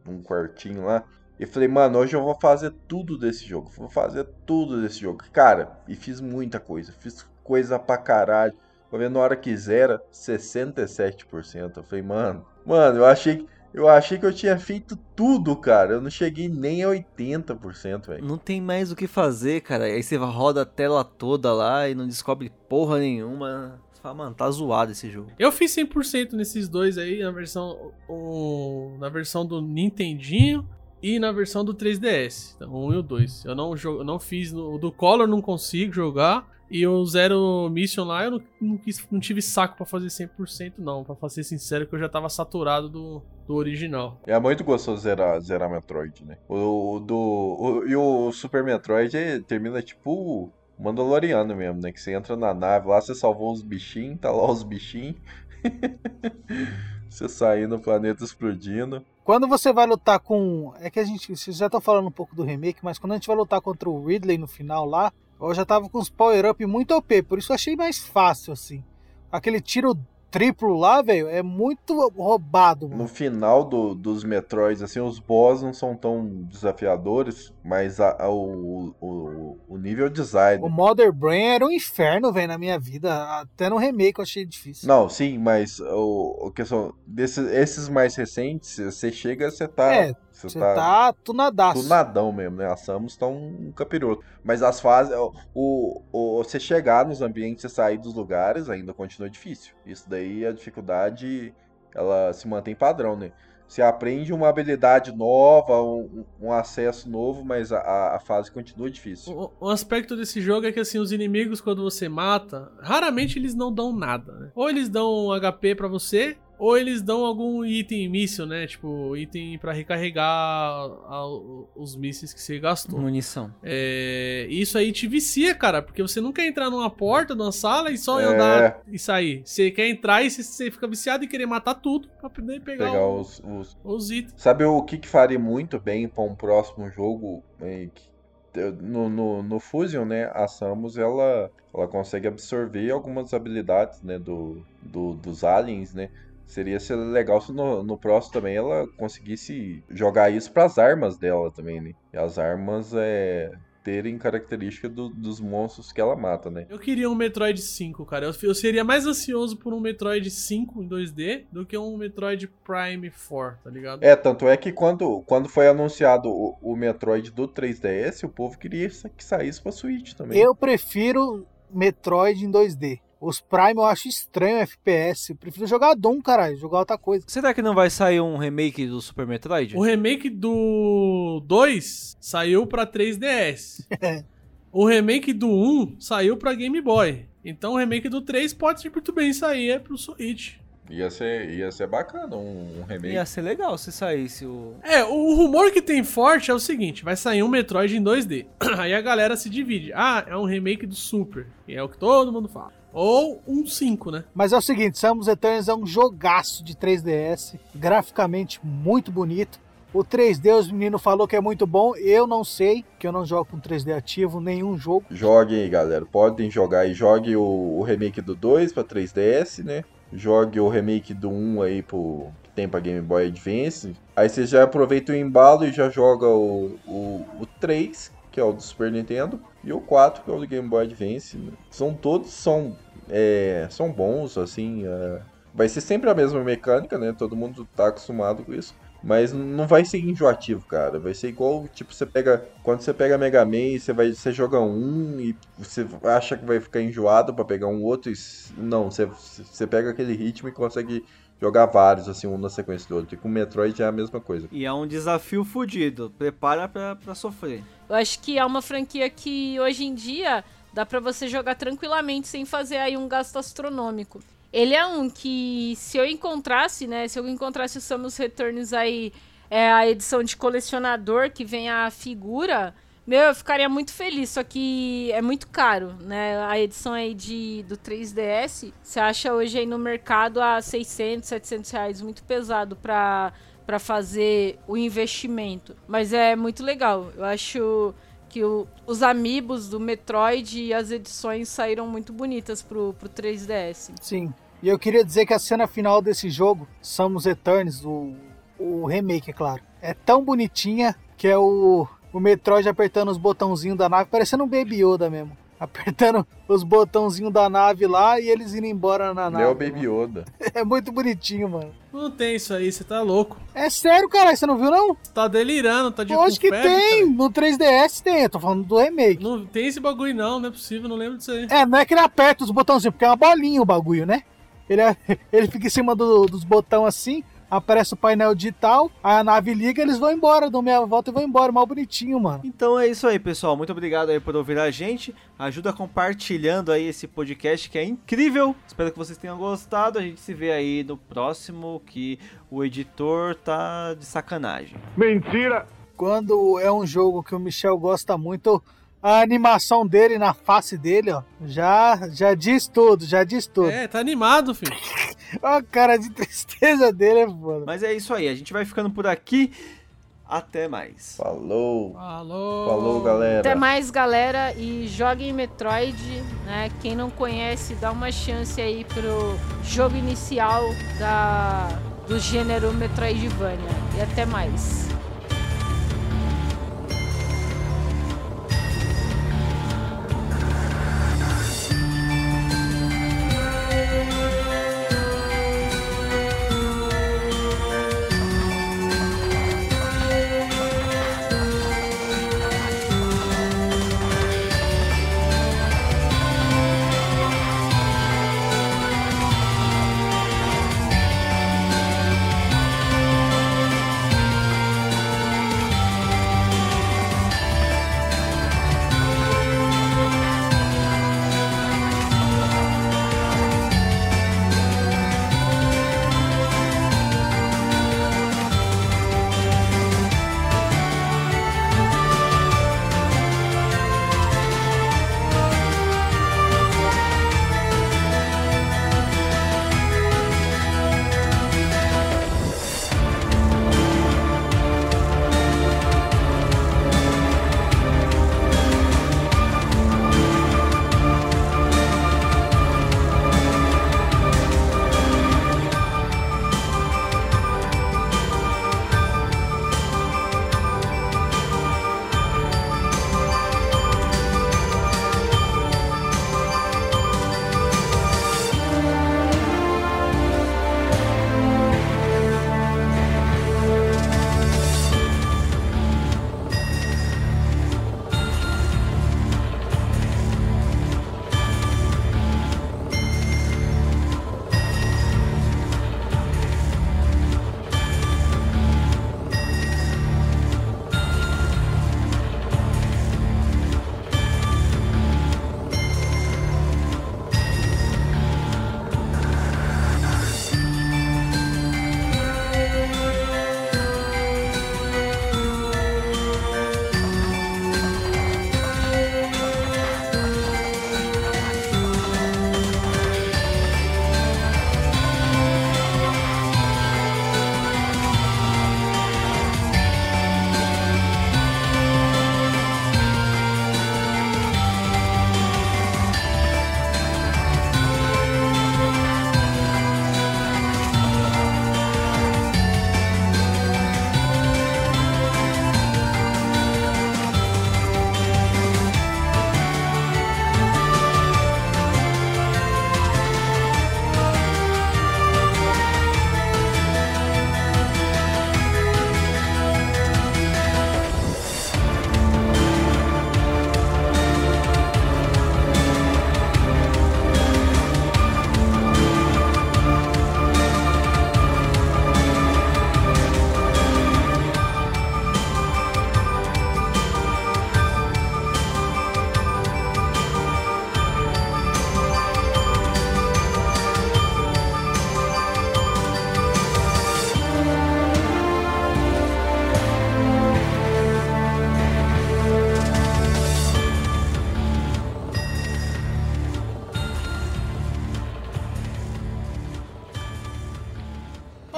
num quartinho lá. E falei, mano, hoje eu vou fazer tudo desse jogo. Vou fazer tudo desse jogo. Cara, e fiz muita coisa. Fiz coisa pra caralho. Vou ver na hora que zera, 67%. Eu falei, mano, mano, eu achei que. Eu achei que eu tinha feito tudo, cara. Eu não cheguei nem a 80%, velho. Não tem mais o que fazer, cara. Aí você roda a tela toda lá e não descobre porra nenhuma. Você fala, mano, tá zoado esse jogo. Eu fiz 100% nesses dois aí, na versão, o, na versão do Nintendinho e na versão do 3DS. Então, o 1 e o 2. Eu não, eu não fiz. O do Color não consigo jogar. E o Zero Mission lá eu não, não, quis- não tive saco pra fazer 100% não. Pra ser sincero, que eu já tava saturado do, do original. É muito gostoso zerar, zerar Metroid, né? O, o do, o- e o Super Metroid é- termina tipo Mandaloriano mesmo, né? Que você entra na nave lá, você salvou os bichinhos, tá lá os bichinhos. você saindo no planeta explodindo. Quando você vai lutar com. É que a gente. Vocês já estão falando um pouco do remake, mas quando a gente vai lutar contra o Ridley no final lá, eu já tava com os power-up muito OP, por isso eu achei mais fácil, assim. Aquele tiro triplo lá, velho, é muito roubado, mano. No final do- dos Metroids, assim, os boss não são tão desafiadores, mas a- a- o, o, o nível design. O Mother Brain era um inferno, velho, na minha vida. Até no remake eu achei difícil. Não, sim, mas o, o questão desses esses mais recentes, você chega, você tá. É, você Você tá tunadaço. tunadão mesmo, né? A Samus tá um capiroto. Mas as fases, o, o, você chegar nos ambientes e sair dos lugares ainda continua difícil. Isso daí, a dificuldade, ela se mantém padrão, né? Você aprende uma habilidade nova, um, um acesso novo, mas a- a, fase continua difícil. O, o aspecto desse jogo é que assim, os inimigos, quando você mata, raramente eles não dão nada, né? Ou eles dão um HP pra você, ou eles dão algum item míssil, né? Tipo, item pra recarregar a- os mísseis que você gastou. Munição. É, isso aí te vicia, cara, porque você não quer entrar numa porta, numa sala e só É. andar e sair. Você quer entrar e você, fica viciado em querer matar tudo pra poder pegar, Pegar o- os, os, os itens. Sabe o que, que faria muito bem para um próximo jogo? que- No, no, no Fusion, né? A Samus ela, ela consegue absorver algumas habilidades né, do, do- dos aliens, né? Seria ser legal se no, no próximo também ela conseguisse jogar isso para as armas dela também, né? E as armas é. terem característica do- dos monstros que ela mata, né? Eu queria um Metroid 5, cara. Eu, eu seria mais ansioso por um Metroid 5 em 2D do que um Metroid Prime 4, tá ligado? É, tanto é que quando, quando foi anunciado o, o Metroid do 3DS, o povo queria que saísse pra Switch também. Eu prefiro Metroid em 2D. Os Prime eu acho estranho FPS. Eu prefiro jogar Doom, caralho. Jogar outra coisa. Será que não vai sair um remake do Super Metroid? O remake do 2 saiu pra 3DS. o remake do 1 saiu pra Game Boy. Então o remake do 3 pode muito bem sair é pro Switch. Ia ser, ia ser bacana um, um remake. Ia ser legal se saísse o. É, o rumor que tem forte é o seguinte: vai sair um Metroid em 2D. Aí a galera se divide. Ah, é um remake do Super. E é o que todo mundo fala. Ou um 5, né? Mas é o seguinte, Samus Eternos é um jogaço de 3DS, graficamente muito bonito. O 3D, os meninos falou que é muito bom. Eu não sei, que eu não jogo com 3D ativo nenhum jogo. Joguem aí, galera. Podem jogar aí. Jogue o, o remake do 2 pra 3DS, né? Jogue o remake do 1 aí pro, que tem pra Game Boy Advance. Aí você já aproveita o embalo e já joga o, o, o 3, que é o do Super Nintendo, e o 4, que é o do Game Boy Advance. São todos são, é, são bons, assim. é, vai ser sempre a mesma mecânica, né? Todo mundo tá acostumado com isso. Mas não vai ser enjoativo, cara. Vai ser igual, tipo, você pega. Quando você pega Mega Man, você vai. Você joga um e você acha que vai ficar enjoado pra pegar um outro. E, não, você, você pega aquele ritmo e consegue jogar vários, assim, um na sequência do outro. E com o Metroid é a mesma coisa. E é um desafio fudido. Prepara pra sofrer. Eu acho que é uma franquia que hoje em dia dá pra você jogar tranquilamente sem fazer aí um gasto astronômico. Ele é um que se eu encontrasse, né, se eu encontrasse o Samus Returns aí, é a edição de colecionador que vem a figura, meu, eu ficaria muito feliz, só que é muito caro, né? A edição aí de, do 3DS, você acha hoje aí no mercado a 600, 700 reais, muito pesado pra, pra fazer o investimento. Mas é muito legal, eu acho que o- os amiibos do Metroid e as edições saíram muito bonitas pro, pro 3DS. Sim. E eu queria dizer que a cena final desse jogo, Samus Eternos, o, o remake, é claro, é tão bonitinha que é o, o Metroid apertando os botãozinhos da nave, parecendo um Baby Yoda mesmo. Apertando os botãozinhos da nave lá e eles indo embora na nave. Não é o Baby Yoda. É muito bonitinho, mano. Não tem isso aí, você tá louco. É sério, cara, você não viu não? Você tá delirando, tá de Hoje que febre, tem, cara. no 3DS tem, eu tô falando do remake. Não tem esse bagulho não, não é possível, não lembro disso aí. É, não é que ele aperta os botãozinhos, porque é uma bolinha o bagulho, né? Ele, é- ele fica em cima do- dos botões assim, aparece o painel digital, aí a nave liga eles vão embora, dão meia volta e vão embora, mal bonitinho, mano. Então é isso aí, pessoal. Muito obrigado aí por ouvir a gente. Ajuda compartilhando aí esse podcast que é incrível. Espero que vocês tenham gostado. A gente se vê aí no próximo que o editor tá de sacanagem. Mentira! Quando é um jogo que o Michel gosta muito, a animação dele na face dele, ó, já, já diz tudo, já diz tudo. É, tá animado, filho. A cara de tristeza dele é foda. Mas é isso aí. A gente vai ficando por aqui. Até mais. Falou. Falou. Falou, galera. Até mais, galera, e joguem Metroid, né? Quem não conhece, dá uma chance aí pro jogo inicial da, do gênero Metroidvania. E até mais.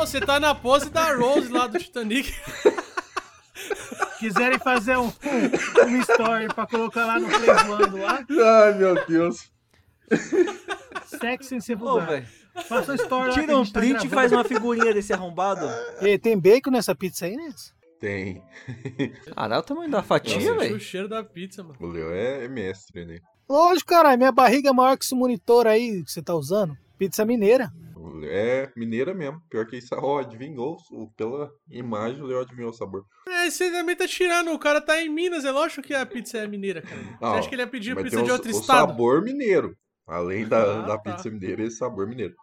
Você tá na pose da Rose lá do Titanic. Quiserem fazer um, uma story pra colocar lá no Play Voando lá, Ai, meu Deus. sexo vulgar. velho. Faça uma story Tira um tá print e faz uma figurinha desse arrombado. E tem bacon nessa pizza aí, né? Tem. Caralho, o tamanho da fatia, velho. o cheiro da pizza, mano. O Leo é, é mestre, né? Lógico, caralho. Minha barriga é maior que esse monitor aí que você tá usando. Pizza mineira. O é mineira mesmo. Pior que isso, ó, adivinhou. o- Pela imagem, o Leo adivinhou o sabor. É, você também tá tirando. O cara tá em Minas, é lógico que a pizza é mineira, cara. Você Não, acha que ele ia pedir pizza de o- outro o estado? sabor mineiro. Além da, Ah, da tá. pizza mineira, esse sabor mineiro.